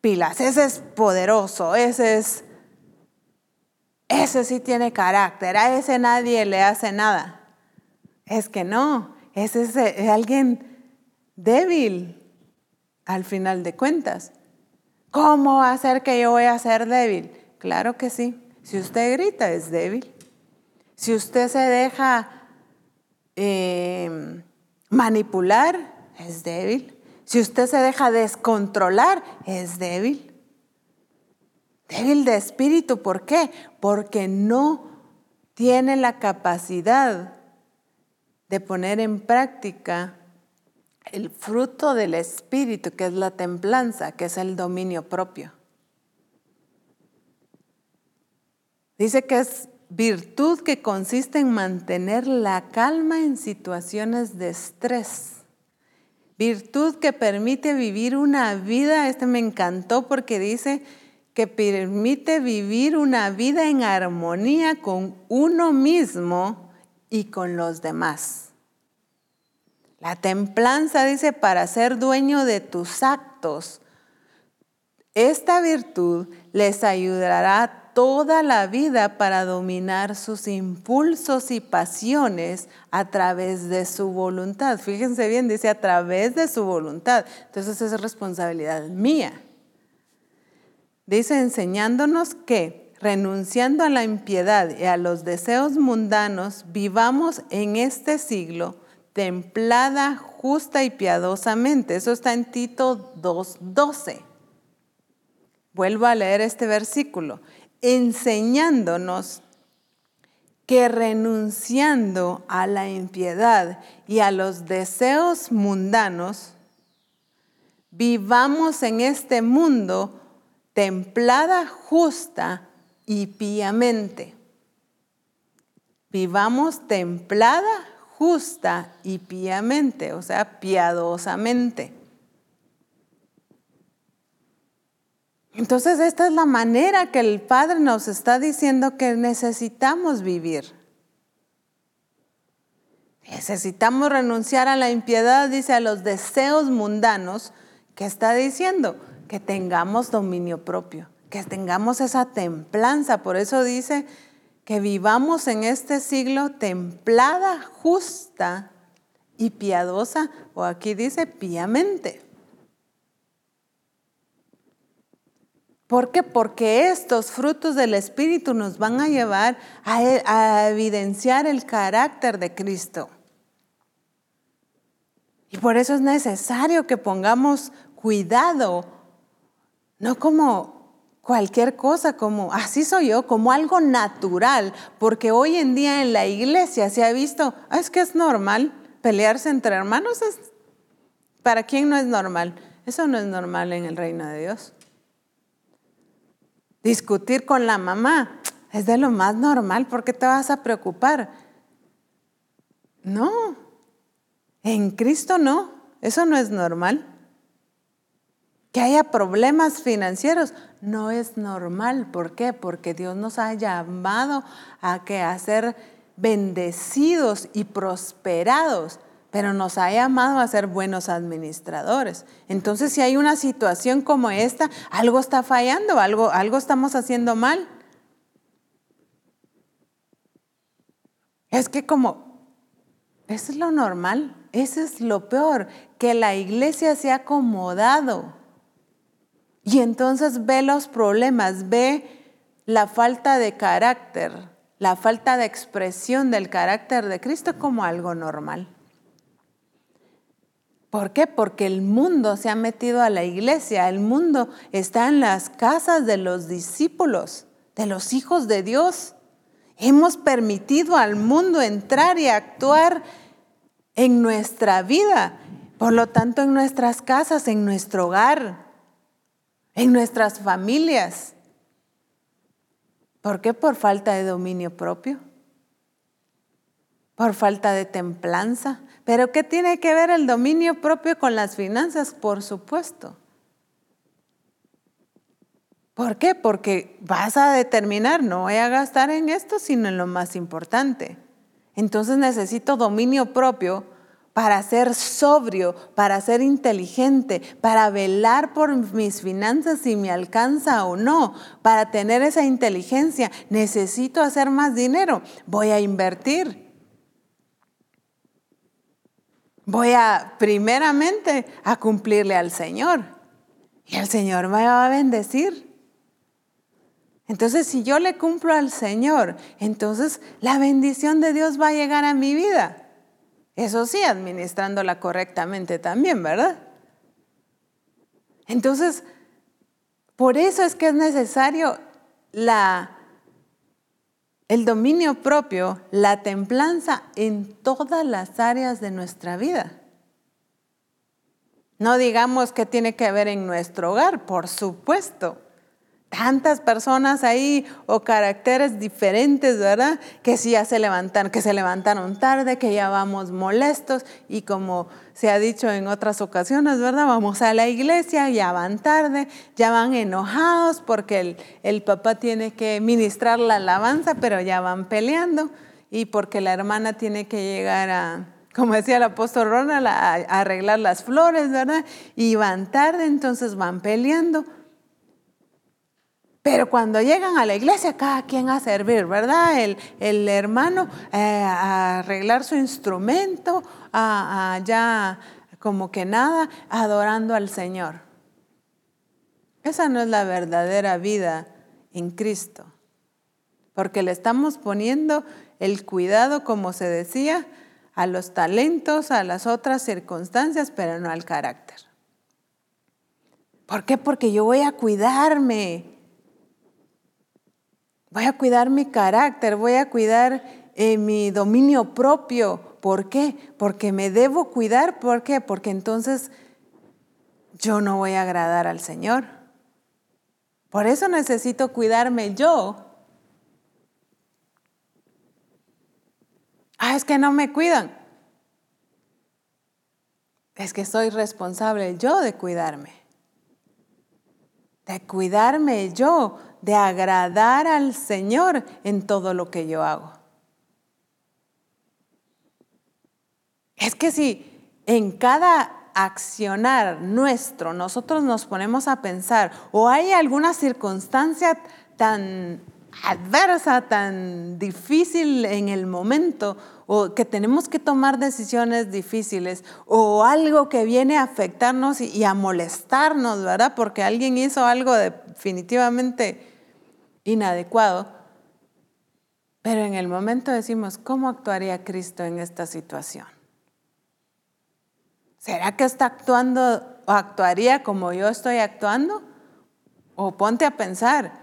pilas, ese es poderoso, ese es, ese sí tiene carácter, a ese nadie le hace nada. Es que no, ese es eh, alguien débil al final de cuentas. ¿Cómo hacer que yo voy a ser débil? Claro que sí. Si usted grita, es débil. Si usted se deja em, manipular, es débil. Si usted se deja descontrolar, es débil. Débil de espíritu, ¿por qué? Porque no tiene la capacidad de poner en práctica el fruto del espíritu, que es la templanza, que es el dominio propio. Dice que es virtud que consiste en mantener la calma en situaciones de estrés. Virtud que permite vivir una vida, este me encantó porque dice que permite vivir una vida en armonía con uno mismo y con los demás. La templanza dice para ser dueño de tus actos. Esta virtud les ayudará toda la vida para dominar sus impulsos y pasiones a través de su voluntad. Fíjense bien, dice a través de su voluntad. Entonces es responsabilidad mía. Dice enseñándonos que renunciando a la impiedad y a los deseos mundanos, vivamos en este siglo templada, justa y piadosamente. Eso está en Tito 2.12. Vuelvo a leer este versículo enseñándonos que renunciando a la impiedad y a los deseos mundanos, vivamos en este mundo templada, justa y piamente. Vivamos templada, justa y piamente, o sea, piadosamente. Entonces esta es la manera que el Padre nos está diciendo que necesitamos vivir. Necesitamos renunciar a la impiedad, dice, a los deseos mundanos, que está diciendo que tengamos dominio propio, que tengamos esa templanza. Por eso dice que vivamos en este siglo templada, justa y piadosa, o aquí dice piamente. ¿Por qué? Porque estos frutos del Espíritu nos van a llevar a, evidenciar el carácter de Cristo. Y por eso es necesario que pongamos cuidado, no como cualquier cosa, como así soy yo, como algo natural, porque hoy en día en la iglesia se ha visto, ah, es que es normal pelearse entre hermanos, ¿para quién no es normal? Eso no es normal en el reino de Dios. Discutir con la mamá es de lo más normal. ¿Por qué te vas a preocupar? No, en Cristo no. Eso no es normal. Que haya problemas financieros no es normal. ¿Por qué? Porque Dios nos ha llamado a que a ser bendecidos y prosperados pero nos ha llamado a ser buenos administradores. Entonces, si hay una situación como esta, algo está fallando, algo, algo estamos haciendo mal. Es que como, eso es lo normal, eso es lo peor, que la iglesia se ha acomodado. Y entonces ve los problemas, ve la falta de carácter, la falta de expresión del carácter de Cristo como algo normal. ¿Por qué? Porque el mundo se ha metido a la iglesia, el mundo está en las casas de los discípulos, de los hijos de Dios. Hemos permitido al mundo entrar y actuar en nuestra vida, por lo tanto en nuestras casas, en nuestro hogar, en nuestras familias. ¿Por qué? Por falta de dominio propio, por falta de templanza, pero ¿qué tiene que ver el dominio propio con las finanzas? Por supuesto. ¿Por qué? Porque vas a determinar, no voy a gastar en esto, sino en lo más importante. Entonces necesito dominio propio para ser sobrio, para ser inteligente, para velar por mis finanzas si me alcanza o no, para tener esa inteligencia. Necesito hacer más dinero, voy a invertir. Voy a primeramente a cumplirle al Señor. Y el Señor me va a bendecir. Entonces, si yo le cumplo al Señor, entonces la bendición de Dios va a llegar a mi vida. Eso sí, administrándola correctamente también, ¿verdad? Entonces, por eso es que es necesario la el dominio propio, la templanza en todas las áreas de nuestra vida. No digamos que tiene que ver en nuestro hogar, por supuesto tantas personas ahí o caracteres diferentes, ¿verdad? Que sí ya se levantaron, que se levantaron tarde, que ya vamos molestos y como se ha dicho en otras ocasiones, ¿verdad? Vamos a la iglesia, ya van tarde, ya van enojados porque el, papá tiene que ministrar la alabanza, pero ya van peleando y porque la hermana tiene que llegar a, como decía el apóstol Ronald, a arreglar las flores, ¿verdad? Y van tarde, entonces van peleando. Pero cuando llegan a la iglesia, cada quien a servir, ¿verdad? El, hermano eh, a arreglar su instrumento, a, ya como que nada, adorando al Señor. Esa no es la verdadera vida en Cristo, porque le estamos poniendo el cuidado, como se decía, a los talentos, a las otras circunstancias, pero no al carácter. ¿Por qué? Porque yo voy a cuidarme Voy a cuidar mi carácter, voy a cuidar eh, mi dominio propio. ¿Por qué? Porque me debo cuidar. ¿Por qué? Porque entonces yo no voy a agradar al Señor. Por eso necesito cuidarme yo. Ah, es que no me cuidan. Es que soy responsable yo de cuidarme. De cuidarme yo de agradar al Señor en todo lo que yo hago. Es que si en cada accionar nuestro nosotros nos ponemos a pensar o hay alguna circunstancia tan adversa, tan difícil en el momento, o que tenemos que tomar decisiones difíciles, o algo que viene a afectarnos y, a molestarnos, ¿verdad? Porque alguien hizo algo definitivamente inadecuado, pero en el momento decimos, ¿cómo actuaría Cristo en esta situación? ¿Será que está actuando o actuaría como yo estoy actuando? O ponte a pensar,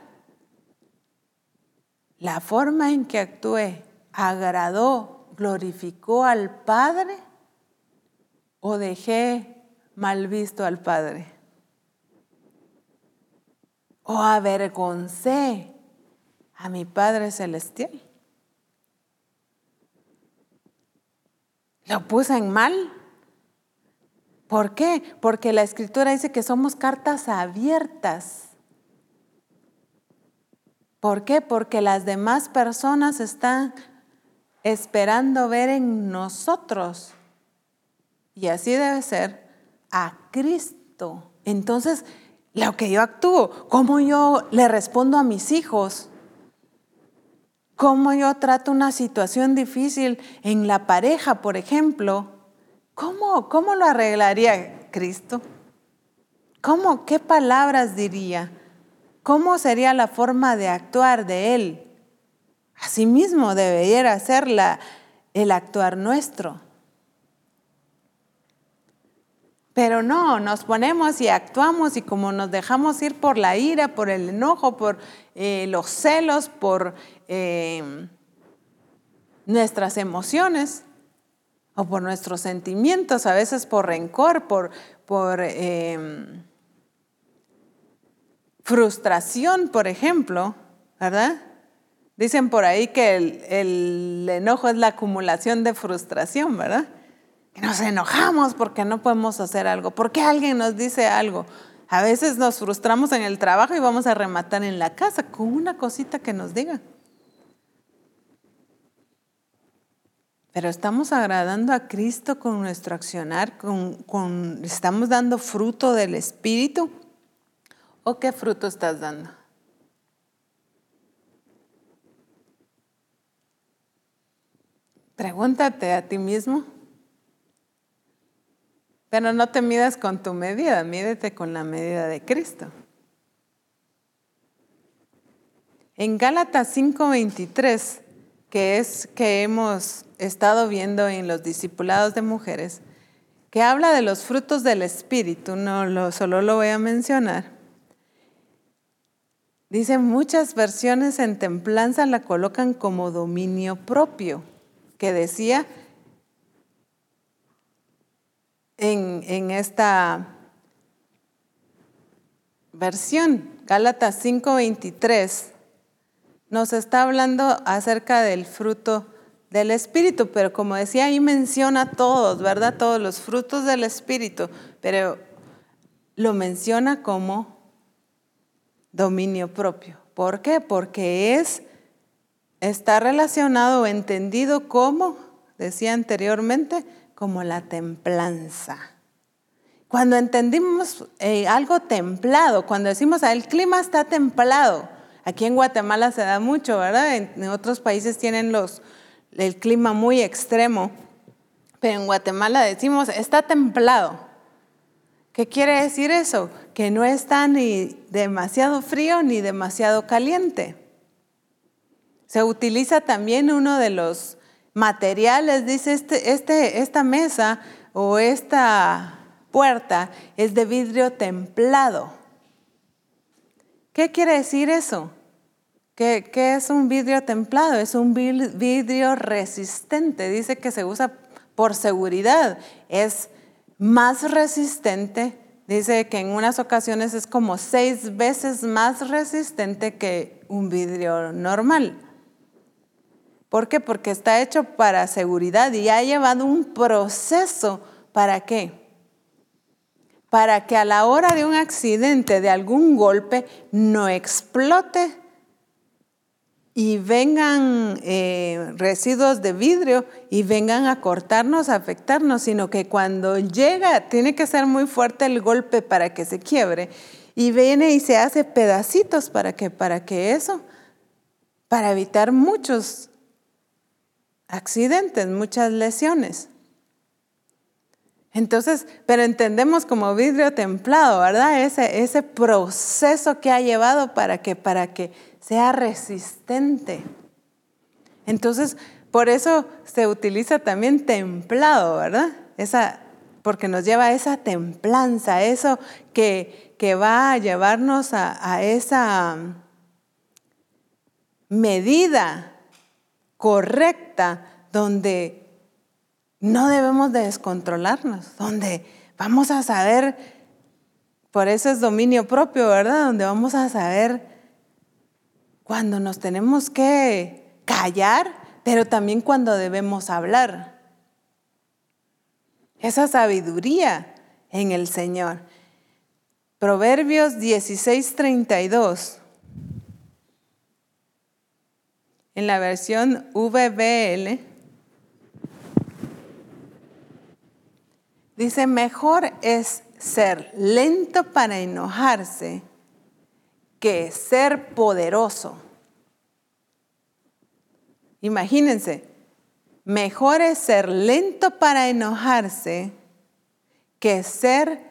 la forma en que actué agradó, glorificó al Padre o dejé mal visto al Padre o avergoncé a mi Padre Celestial. Lo puse en mal. ¿Por qué? Porque la escritura dice que somos cartas abiertas. ¿Por qué? Porque las demás personas están esperando ver en nosotros, y así debe ser, a Cristo. Entonces, lo que yo actúo, cómo yo le respondo a mis hijos, cómo yo trato una situación difícil en la pareja, por ejemplo, ¿cómo, cómo lo arreglaría Cristo? ¿Cómo, qué palabras diría? ¿Cómo sería la forma de actuar de Él? Asimismo debería ser la, el actuar nuestro. Pero no, nos ponemos y actuamos y como nos dejamos ir por la ira, por el enojo, por eh, los celos, por eh, nuestras emociones o por nuestros sentimientos, a veces por rencor, por, por em, frustración, por ejemplo, ¿verdad? Dicen por ahí que el, enojo es la acumulación de frustración, ¿verdad? nos enojamos porque no podemos hacer algo, porque alguien nos dice algo. A veces nos frustramos en el trabajo y vamos a rematar en la casa con una cosita que nos diga. Pero estamos agradando a Cristo con nuestro accionar, con, estamos dando fruto del Espíritu. ¿O qué fruto estás dando? Pregúntate a ti mismo. Pero no te midas con tu medida, mídete con la medida de Cristo. En Gálatas 5:23, que es que hemos estado viendo en los discipulados de mujeres, que habla de los frutos del Espíritu, no lo, solo lo voy a mencionar. Dice, muchas versiones en templanza la colocan como dominio propio, que decía, en, esta versión, Gálatas 5:23, nos está hablando acerca del fruto del Espíritu, pero como decía, ahí menciona todos, ¿verdad? Todos los frutos del Espíritu, pero lo menciona como dominio propio. ¿Por qué? Porque es, está relacionado o entendido como, decía anteriormente, como la templanza. Cuando entendimos eh, algo templado, cuando decimos ah, el clima está templado, aquí en Guatemala se da mucho, ¿verdad? En, otros países tienen los, el clima muy extremo, pero en Guatemala decimos está templado. ¿Qué quiere decir eso? Que no está ni demasiado frío ni demasiado caliente. Se utiliza también uno de los materiales, dice, este, este, esta mesa o esta puerta es de vidrio templado. ¿Qué quiere decir eso? ¿Qué, ¿Qué, es un vidrio templado? Es un vidrio resistente. Dice que se usa por seguridad. Es más resistente. Dice que en unas ocasiones es como seis veces más resistente que un vidrio normal. ¿Por qué? Porque está hecho para seguridad y ha llevado un proceso. ¿Para qué? Para que a la hora de un accidente, de algún golpe, no explote y vengan eh, residuos de vidrio y vengan a cortarnos, a afectarnos, sino que cuando llega, tiene que ser muy fuerte el golpe para que se quiebre y viene y se hace pedacitos para que, para que eso, para evitar muchos accidentes, muchas lesiones. Entonces, pero entendemos como vidrio templado, ¿verdad? Ese, ese proceso que ha llevado para que, para que sea resistente. Entonces, por eso se utiliza también templado, ¿verdad? Esa, porque nos lleva a esa templanza, eso que, que va a llevarnos a, a esa medida correcta donde no debemos de descontrolarnos, donde vamos a saber, por eso es dominio propio, ¿verdad? Donde vamos a saber cuando nos tenemos que callar, pero también cuando debemos hablar. Esa sabiduría en el Señor. Proverbios 16:32 en la versión VBL, dice, mejor es ser lento para enojarse que ser poderoso. Imagínense, mejor es ser lento para enojarse que ser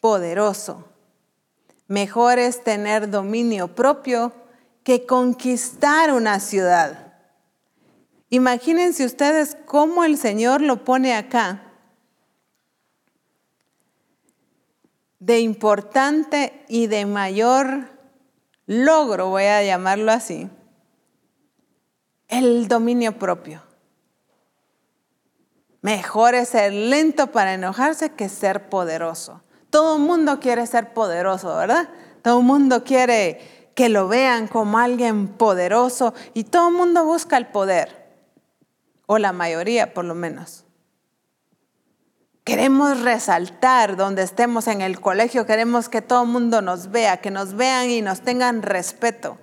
poderoso. Mejor es tener dominio propio que conquistar una ciudad. Imagínense ustedes cómo el Señor lo pone acá. de importante y de mayor logro, voy a llamarlo así, el dominio propio. Mejor es ser lento para enojarse que ser poderoso. Todo el mundo quiere ser poderoso, ¿verdad? Todo el mundo quiere que lo vean como alguien poderoso y todo el mundo busca el poder, o la mayoría por lo menos. Queremos resaltar donde estemos en el colegio, queremos que todo el mundo nos vea, que nos vean y nos tengan respeto.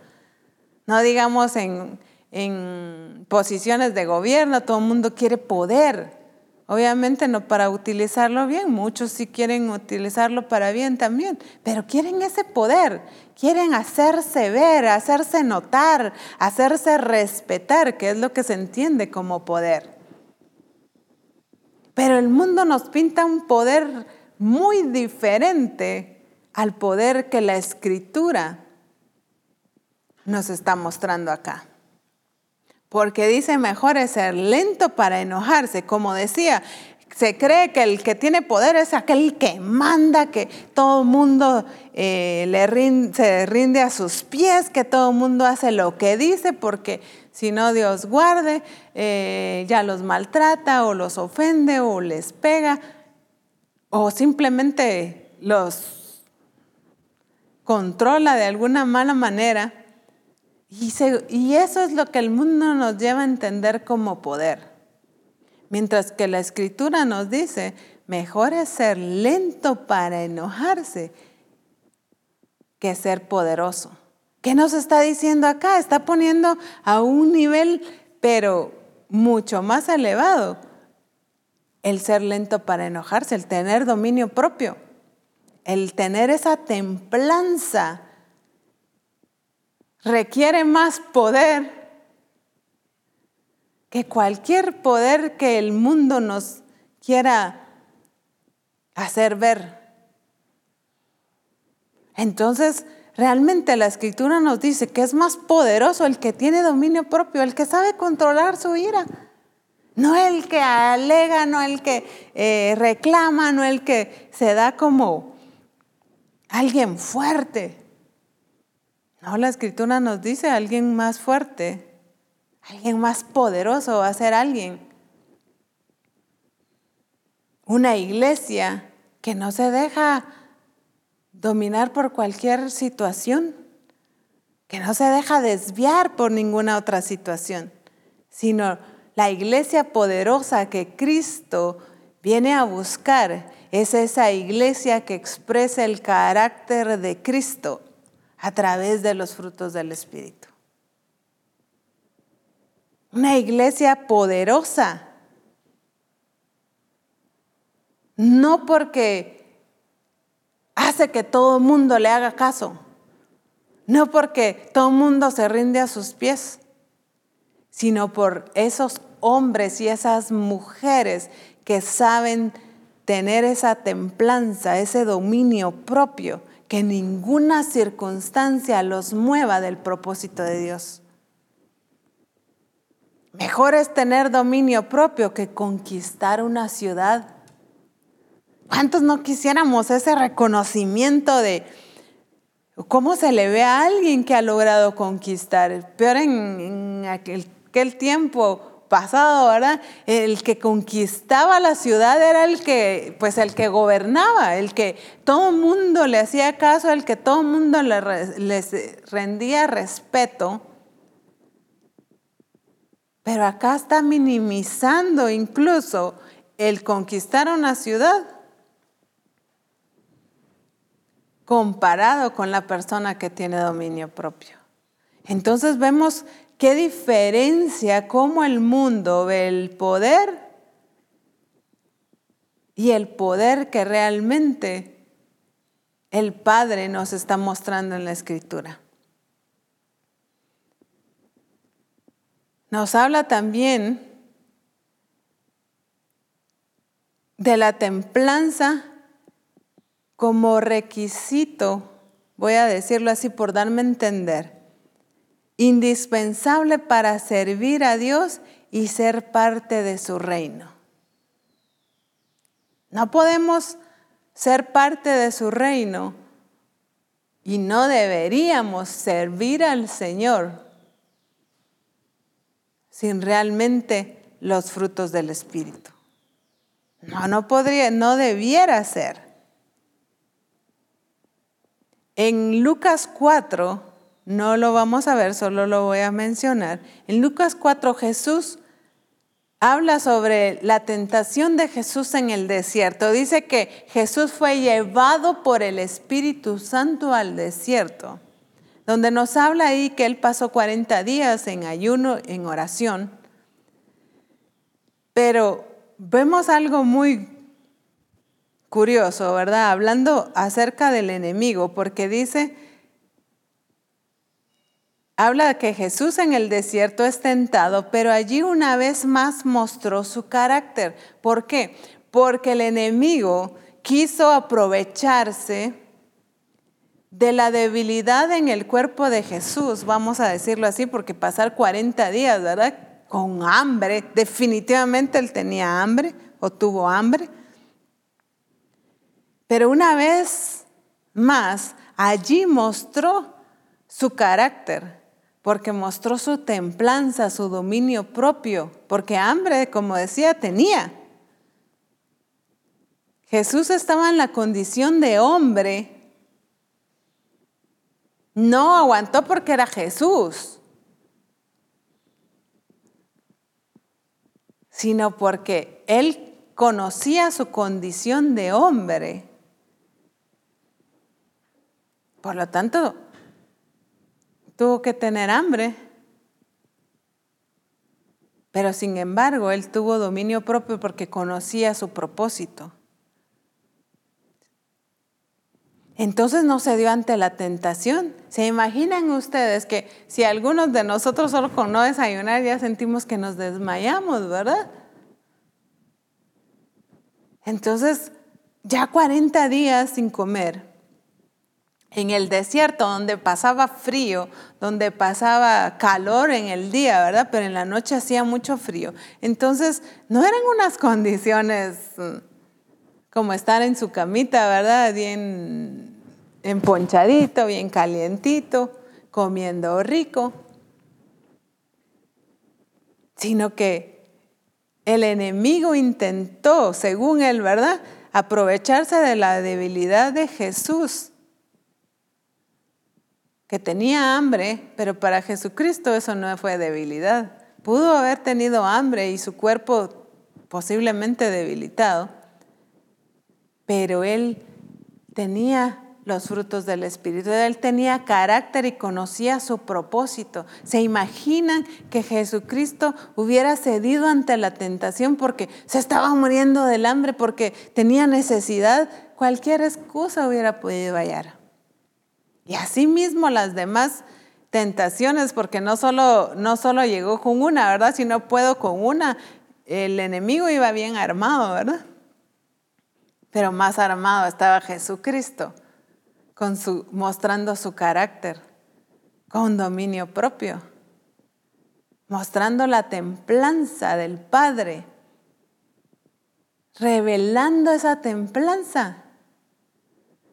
No digamos en, en posiciones de gobierno, todo el mundo quiere poder. Obviamente no para utilizarlo bien, muchos sí quieren utilizarlo para bien también, pero quieren ese poder, quieren hacerse ver, hacerse notar, hacerse respetar, que es lo que se entiende como poder. Pero el mundo nos pinta un poder muy diferente al poder que la escritura nos está mostrando acá. Porque dice, mejor es ser lento para enojarse. Como decía, se cree que el que tiene poder es aquel que manda, que todo el mundo eh, le se rinde a sus pies, que todo el mundo hace lo que dice, porque si no Dios guarde, eh, ya los maltrata o los ofende o les pega o simplemente los controla de alguna mala manera. Y, eso es lo que el mundo nos lleva a entender como poder. Mientras que la escritura nos dice, mejor es ser lento para enojarse que ser poderoso. ¿Qué nos está diciendo acá? Está poniendo a un nivel, pero mucho más elevado, el ser lento para enojarse, el tener dominio propio, el tener esa templanza requiere más poder que cualquier poder que el mundo nos quiera hacer ver. Entonces, realmente la escritura nos dice que es más poderoso el que tiene dominio propio, el que sabe controlar su ira. No el que alega, no el que eh, reclama, no el que se da como alguien fuerte. No, la escritura nos dice alguien más fuerte, alguien más poderoso va a ser alguien. Una iglesia que no se deja dominar por cualquier situación, que no se deja desviar por ninguna otra situación, sino la iglesia poderosa que Cristo viene a buscar es esa iglesia que expresa el carácter de Cristo a través de los frutos del Espíritu. Una iglesia poderosa. No porque hace que todo el mundo le haga caso. No porque todo el mundo se rinde a sus pies, sino por esos hombres y esas mujeres que saben tener esa templanza, ese dominio propio que ninguna circunstancia los mueva del propósito de Dios. Mejor es tener dominio propio que conquistar una ciudad. ¿Cuántos no quisiéramos ese reconocimiento de cómo se le ve a alguien que ha logrado conquistar? Peor en, aquel, tiempo pasado, ¿verdad? El que conquistaba la ciudad era el que, pues el que gobernaba, el que todo el mundo le hacía caso, el que todo el mundo le, les rendía respeto. Pero acá está minimizando incluso el conquistar una ciudad comparado con la persona que tiene dominio propio. Entonces vemos qué diferencia cómo el mundo ve el poder y el poder que realmente el Padre nos está mostrando en la Escritura. Nos habla también de la templanza como requisito, voy a decirlo así por darme a entender, indispensable para servir a Dios y ser parte de su reino. No podemos ser parte de su reino y no deberíamos servir al Señor sin realmente los frutos del Espíritu. No, no podría, no debiera ser. En Lucas 4, no lo vamos a ver, solo lo voy a mencionar. En Lucas 4 Jesús habla sobre la tentación de Jesús en el desierto. Dice que Jesús fue llevado por el Espíritu Santo al desierto, donde nos habla ahí que él pasó 40 días en ayuno, en oración. Pero vemos algo muy curioso, ¿verdad? Hablando acerca del enemigo, porque dice, habla de que Jesús en el desierto es tentado, pero allí una vez más mostró su carácter. ¿Por qué? Porque el enemigo quiso aprovecharse de la debilidad en el cuerpo de Jesús, vamos a decirlo así, porque pasar 40 días, ¿verdad? Con hambre, definitivamente él tenía hambre o tuvo hambre. Pero una vez más, allí mostró su carácter, porque mostró su templanza, su dominio propio, porque hambre, como decía, tenía. Jesús estaba en la condición de hombre. No aguantó porque era Jesús, sino porque él conocía su condición de hombre por lo tanto, tuvo que tener hambre. Pero sin embargo, él tuvo dominio propio porque conocía su propósito. Entonces no se dio ante la tentación. ¿Se imaginan ustedes que si algunos de nosotros solo con no desayunar ya sentimos que nos desmayamos, verdad? Entonces, ya 40 días sin comer en el desierto, donde pasaba frío, donde pasaba calor en el día, ¿verdad? Pero en la noche hacía mucho frío. Entonces, no eran unas condiciones mm, como estar en su camita, ¿verdad? Bien emponchadito, bien calientito, comiendo rico, sino que el enemigo intentó, según él, ¿verdad? Aprovecharse de la debilidad de Jesús que tenía hambre, pero para Jesucristo eso no fue debilidad. Pudo haber tenido hambre y su cuerpo posiblemente debilitado, pero él tenía los frutos del Espíritu. Él tenía carácter y conocía su propósito. ¿Se imaginan que Jesucristo hubiera cedido ante la tentación porque se estaba muriendo del hambre, porque tenía necesidad? Cualquier excusa hubiera podido hallar. Y así mismo las demás tentaciones, porque no solo, no solo llegó con una, ¿verdad? Si no puedo con una, el enemigo iba bien armado, ¿verdad? Pero más armado estaba Jesucristo, mostrando su carácter, con dominio propio, mostrando la templanza del Padre, revelando esa templanza,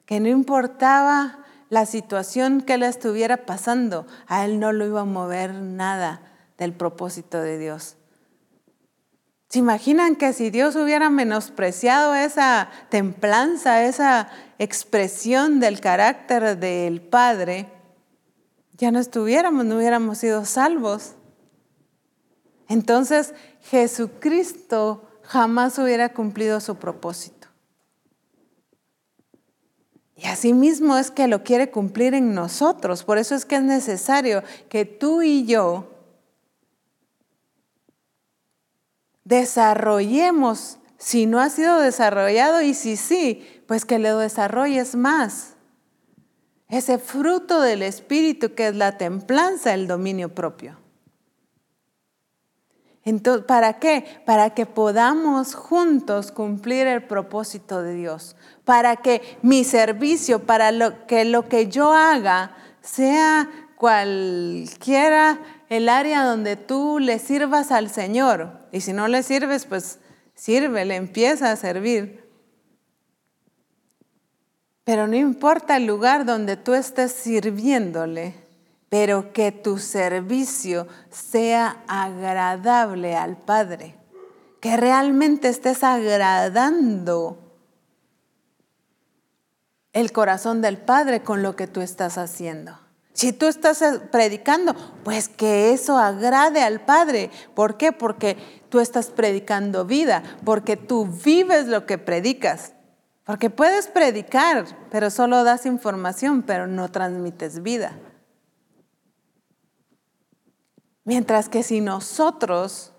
que no importaba la situación que le estuviera pasando, a él no lo iba a mover nada del propósito de Dios. ¿Se imaginan que si Dios hubiera menospreciado esa templanza, esa expresión del carácter del Padre, ya no estuviéramos, no hubiéramos sido salvos? Entonces Jesucristo jamás hubiera cumplido su propósito. Y así mismo es que lo quiere cumplir en nosotros. Por eso es que es necesario que tú y yo desarrollemos, si no ha sido desarrollado y si sí, pues que lo desarrolles más. Ese fruto del Espíritu que es la templanza, el dominio propio. Entonces, ¿para qué? Para que podamos juntos cumplir el propósito de Dios. Para que mi servicio, para lo que lo que yo haga, sea cualquiera el área donde tú le sirvas al Señor. Y si no le sirves, pues sirve, le empieza a servir. Pero no importa el lugar donde tú estés sirviéndole, pero que tu servicio sea agradable al Padre, que realmente estés agradando el corazón del Padre con lo que tú estás haciendo. Si tú estás eh, predicando, pues que eso agrade al Padre. ¿Por qué? Porque tú estás predicando vida, porque tú vives lo que predicas. Porque puedes predicar, pero solo das información, pero no transmites vida. Mientras que si nosotros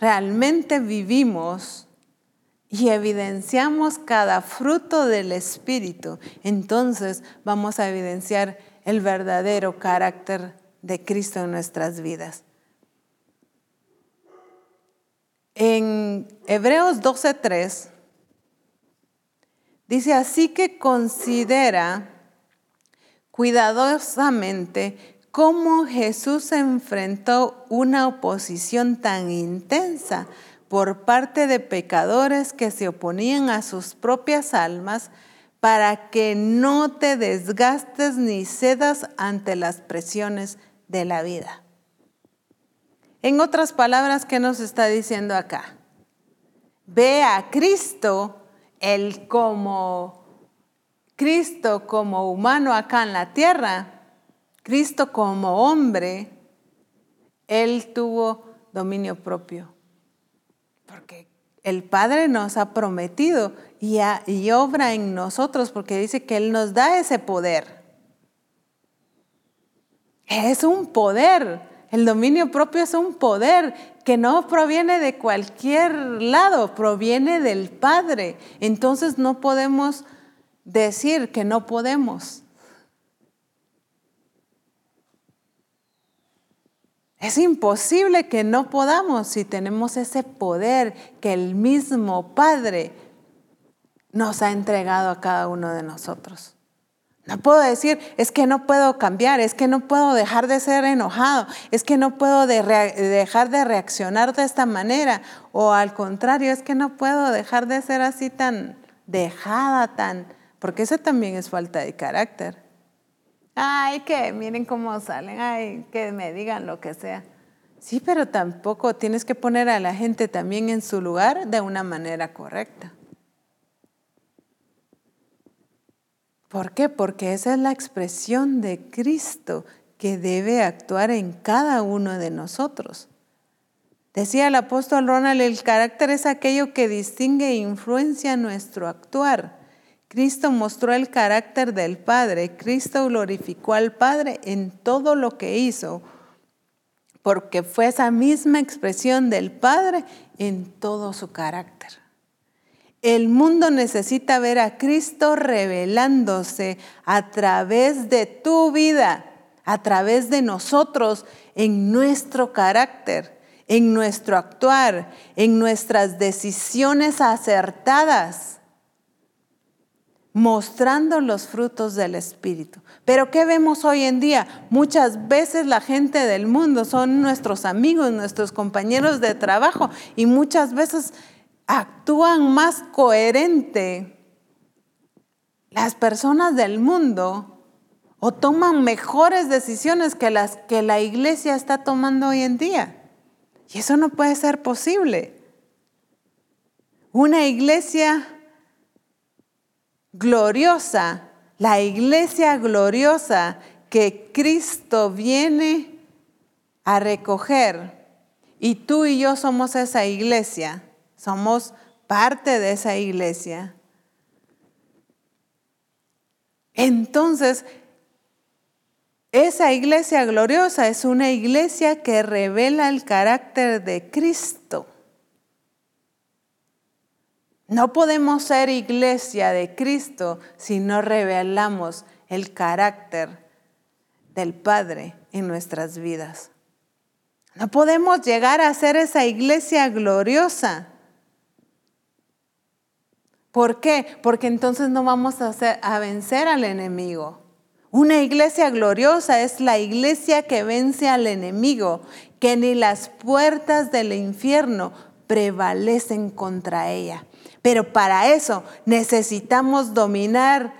realmente vivimos y evidenciamos cada fruto del Espíritu, entonces vamos a evidenciar el verdadero carácter de Cristo en nuestras vidas. En Hebreos 12:3 dice así que considera cuidadosamente cómo Jesús enfrentó una oposición tan intensa por parte de pecadores que se oponían a sus propias almas para que no te desgastes ni cedas ante las presiones de la vida. En otras palabras, ¿qué nos está diciendo acá? Ve a Cristo, el como Cristo como humano acá en la tierra, Cristo como hombre, Él tuvo dominio propio porque el Padre nos ha prometido y, obra en nosotros porque dice que Él nos da ese poder. Es un poder. El dominio propio es un poder que no proviene de cualquier lado, proviene del Padre. Entonces no podemos decir que no podemos. Es imposible que no podamos si tenemos ese poder que el mismo Padre nos ha entregado a cada uno de nosotros. No puedo decir, es que no puedo cambiar, es que no puedo dejar de ser enojado, es que no puedo dejar de reaccionar de esta manera, o al contrario, es que no puedo dejar de ser así tan dejada, tan, porque eso también es falta de carácter. Ay, que miren cómo salen, ay, que me digan lo que sea. Sí, pero tampoco tienes que poner a la gente también en su lugar de una manera correcta. ¿Por qué? Porque esa es la expresión de Cristo que debe actuar en cada uno de nosotros. Decía el apóstol Ronald, el carácter es aquello que distingue e influencia nuestro actuar. Cristo mostró el carácter del Padre, Cristo glorificó al Padre en todo lo que hizo, porque fue esa misma expresión del Padre en todo su carácter. El mundo necesita ver a Cristo revelándose a través de tu vida, a través de nosotros, en nuestro carácter, en nuestro actuar, en nuestras decisiones acertadas mostrando los frutos del Espíritu. Pero ¿qué vemos hoy en día? Muchas veces la gente del mundo son nuestros amigos, nuestros compañeros de trabajo y muchas veces actúan más coherente las personas del mundo o toman mejores decisiones que las que la iglesia está tomando hoy en día. Y eso no puede ser posible. Una iglesia gloriosa, la iglesia gloriosa que Cristo viene a recoger. Y tú y yo somos esa iglesia, somos parte de esa iglesia. Entonces, esa iglesia gloriosa es una iglesia que revela el carácter de Cristo. No podemos ser iglesia de Cristo si no revelamos el carácter del Padre en nuestras vidas. No podemos llegar a ser esa iglesia gloriosa. ¿Por qué? Porque entonces no vamos a, vencer al enemigo. Una iglesia gloriosa es la iglesia que vence al enemigo, que ni las puertas del infierno prevalecen contra ella. Pero para eso necesitamos dominar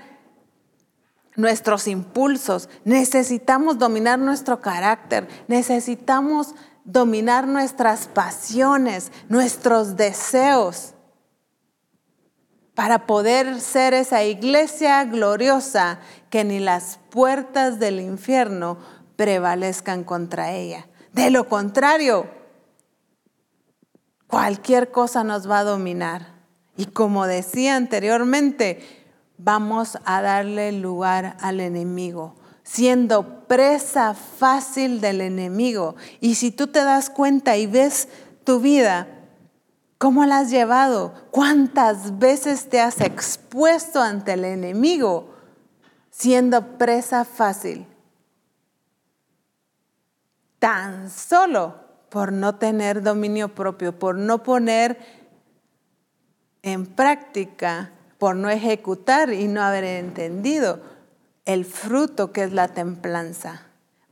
nuestros impulsos, necesitamos dominar nuestro carácter, necesitamos dominar nuestras pasiones, nuestros deseos, para poder ser esa iglesia gloriosa que ni las puertas del infierno prevalezcan contra ella. De lo contrario, cualquier cosa nos va a dominar. Y como decía anteriormente, vamos a darle lugar al enemigo, siendo presa fácil del enemigo. Y si tú te das cuenta y ves tu vida, ¿cómo la has llevado? ¿Cuántas veces te has expuesto ante el enemigo siendo presa fácil? Tan solo por no tener dominio propio, por no poner en práctica por no ejecutar y no haber entendido el fruto que es la templanza,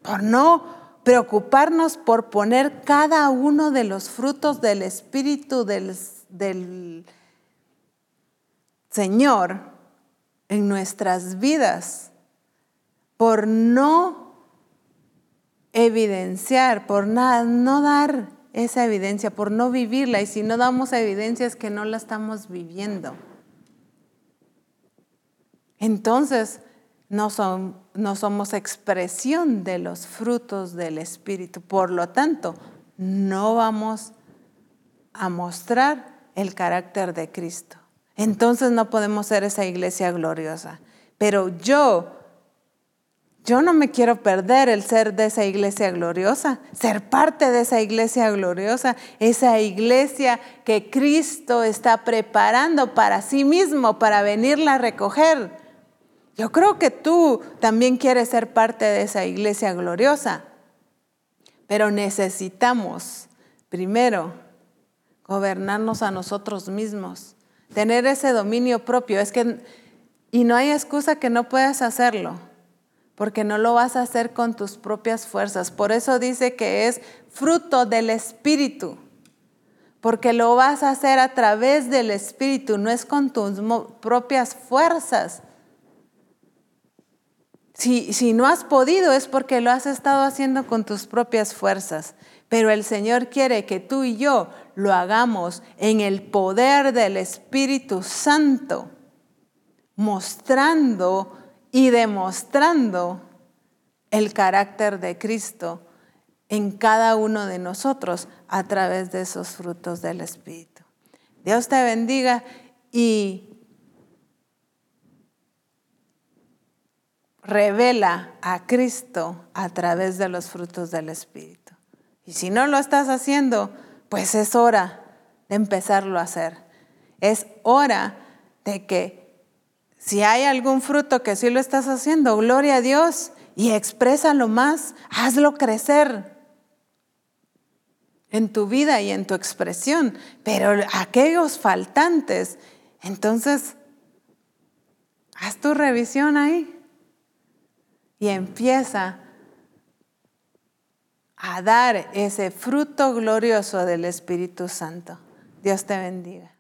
por no preocuparnos por poner cada uno de los frutos del Espíritu del, Señor en nuestras vidas, por no evidenciar, por no dar esa evidencia, por no vivirla. Y si no damos evidencia es que no la estamos viviendo. Entonces, no, no somos expresión de los frutos del Espíritu. Por lo tanto, no vamos a mostrar el carácter de Cristo. Entonces no podemos ser esa iglesia gloriosa. Pero yo yo no me quiero perder el ser de esa iglesia gloriosa, ser parte de esa iglesia gloriosa, esa iglesia que Cristo está preparando para sí mismo, para venirla a recoger. Yo creo que tú también quieres ser parte de esa iglesia gloriosa, pero necesitamos, primero, gobernarnos a nosotros mismos, tener ese dominio propio. Es que, y no hay excusa que no puedas hacerlo porque no lo vas a hacer con tus propias fuerzas. Por eso dice que es fruto del Espíritu, porque lo vas a hacer a través del Espíritu, no es con tus propias fuerzas. Si, si no has podido es porque lo has estado haciendo con tus propias fuerzas. Pero el Señor quiere que tú y yo lo hagamos en el poder del Espíritu Santo, mostrando y demostrando el carácter de Cristo en cada uno de nosotros a través de esos frutos del Espíritu. Dios te bendiga y revela a Cristo a través de los frutos del Espíritu. Y si no lo estás haciendo, pues es hora de empezarlo a hacer. Es hora de que si hay algún fruto que sí lo estás haciendo, gloria a Dios y exprésalo más, hazlo crecer en tu vida y en tu expresión. Pero aquellos faltantes, entonces, haz tu revisión ahí y empieza a dar ese fruto glorioso del Espíritu Santo. Dios te bendiga.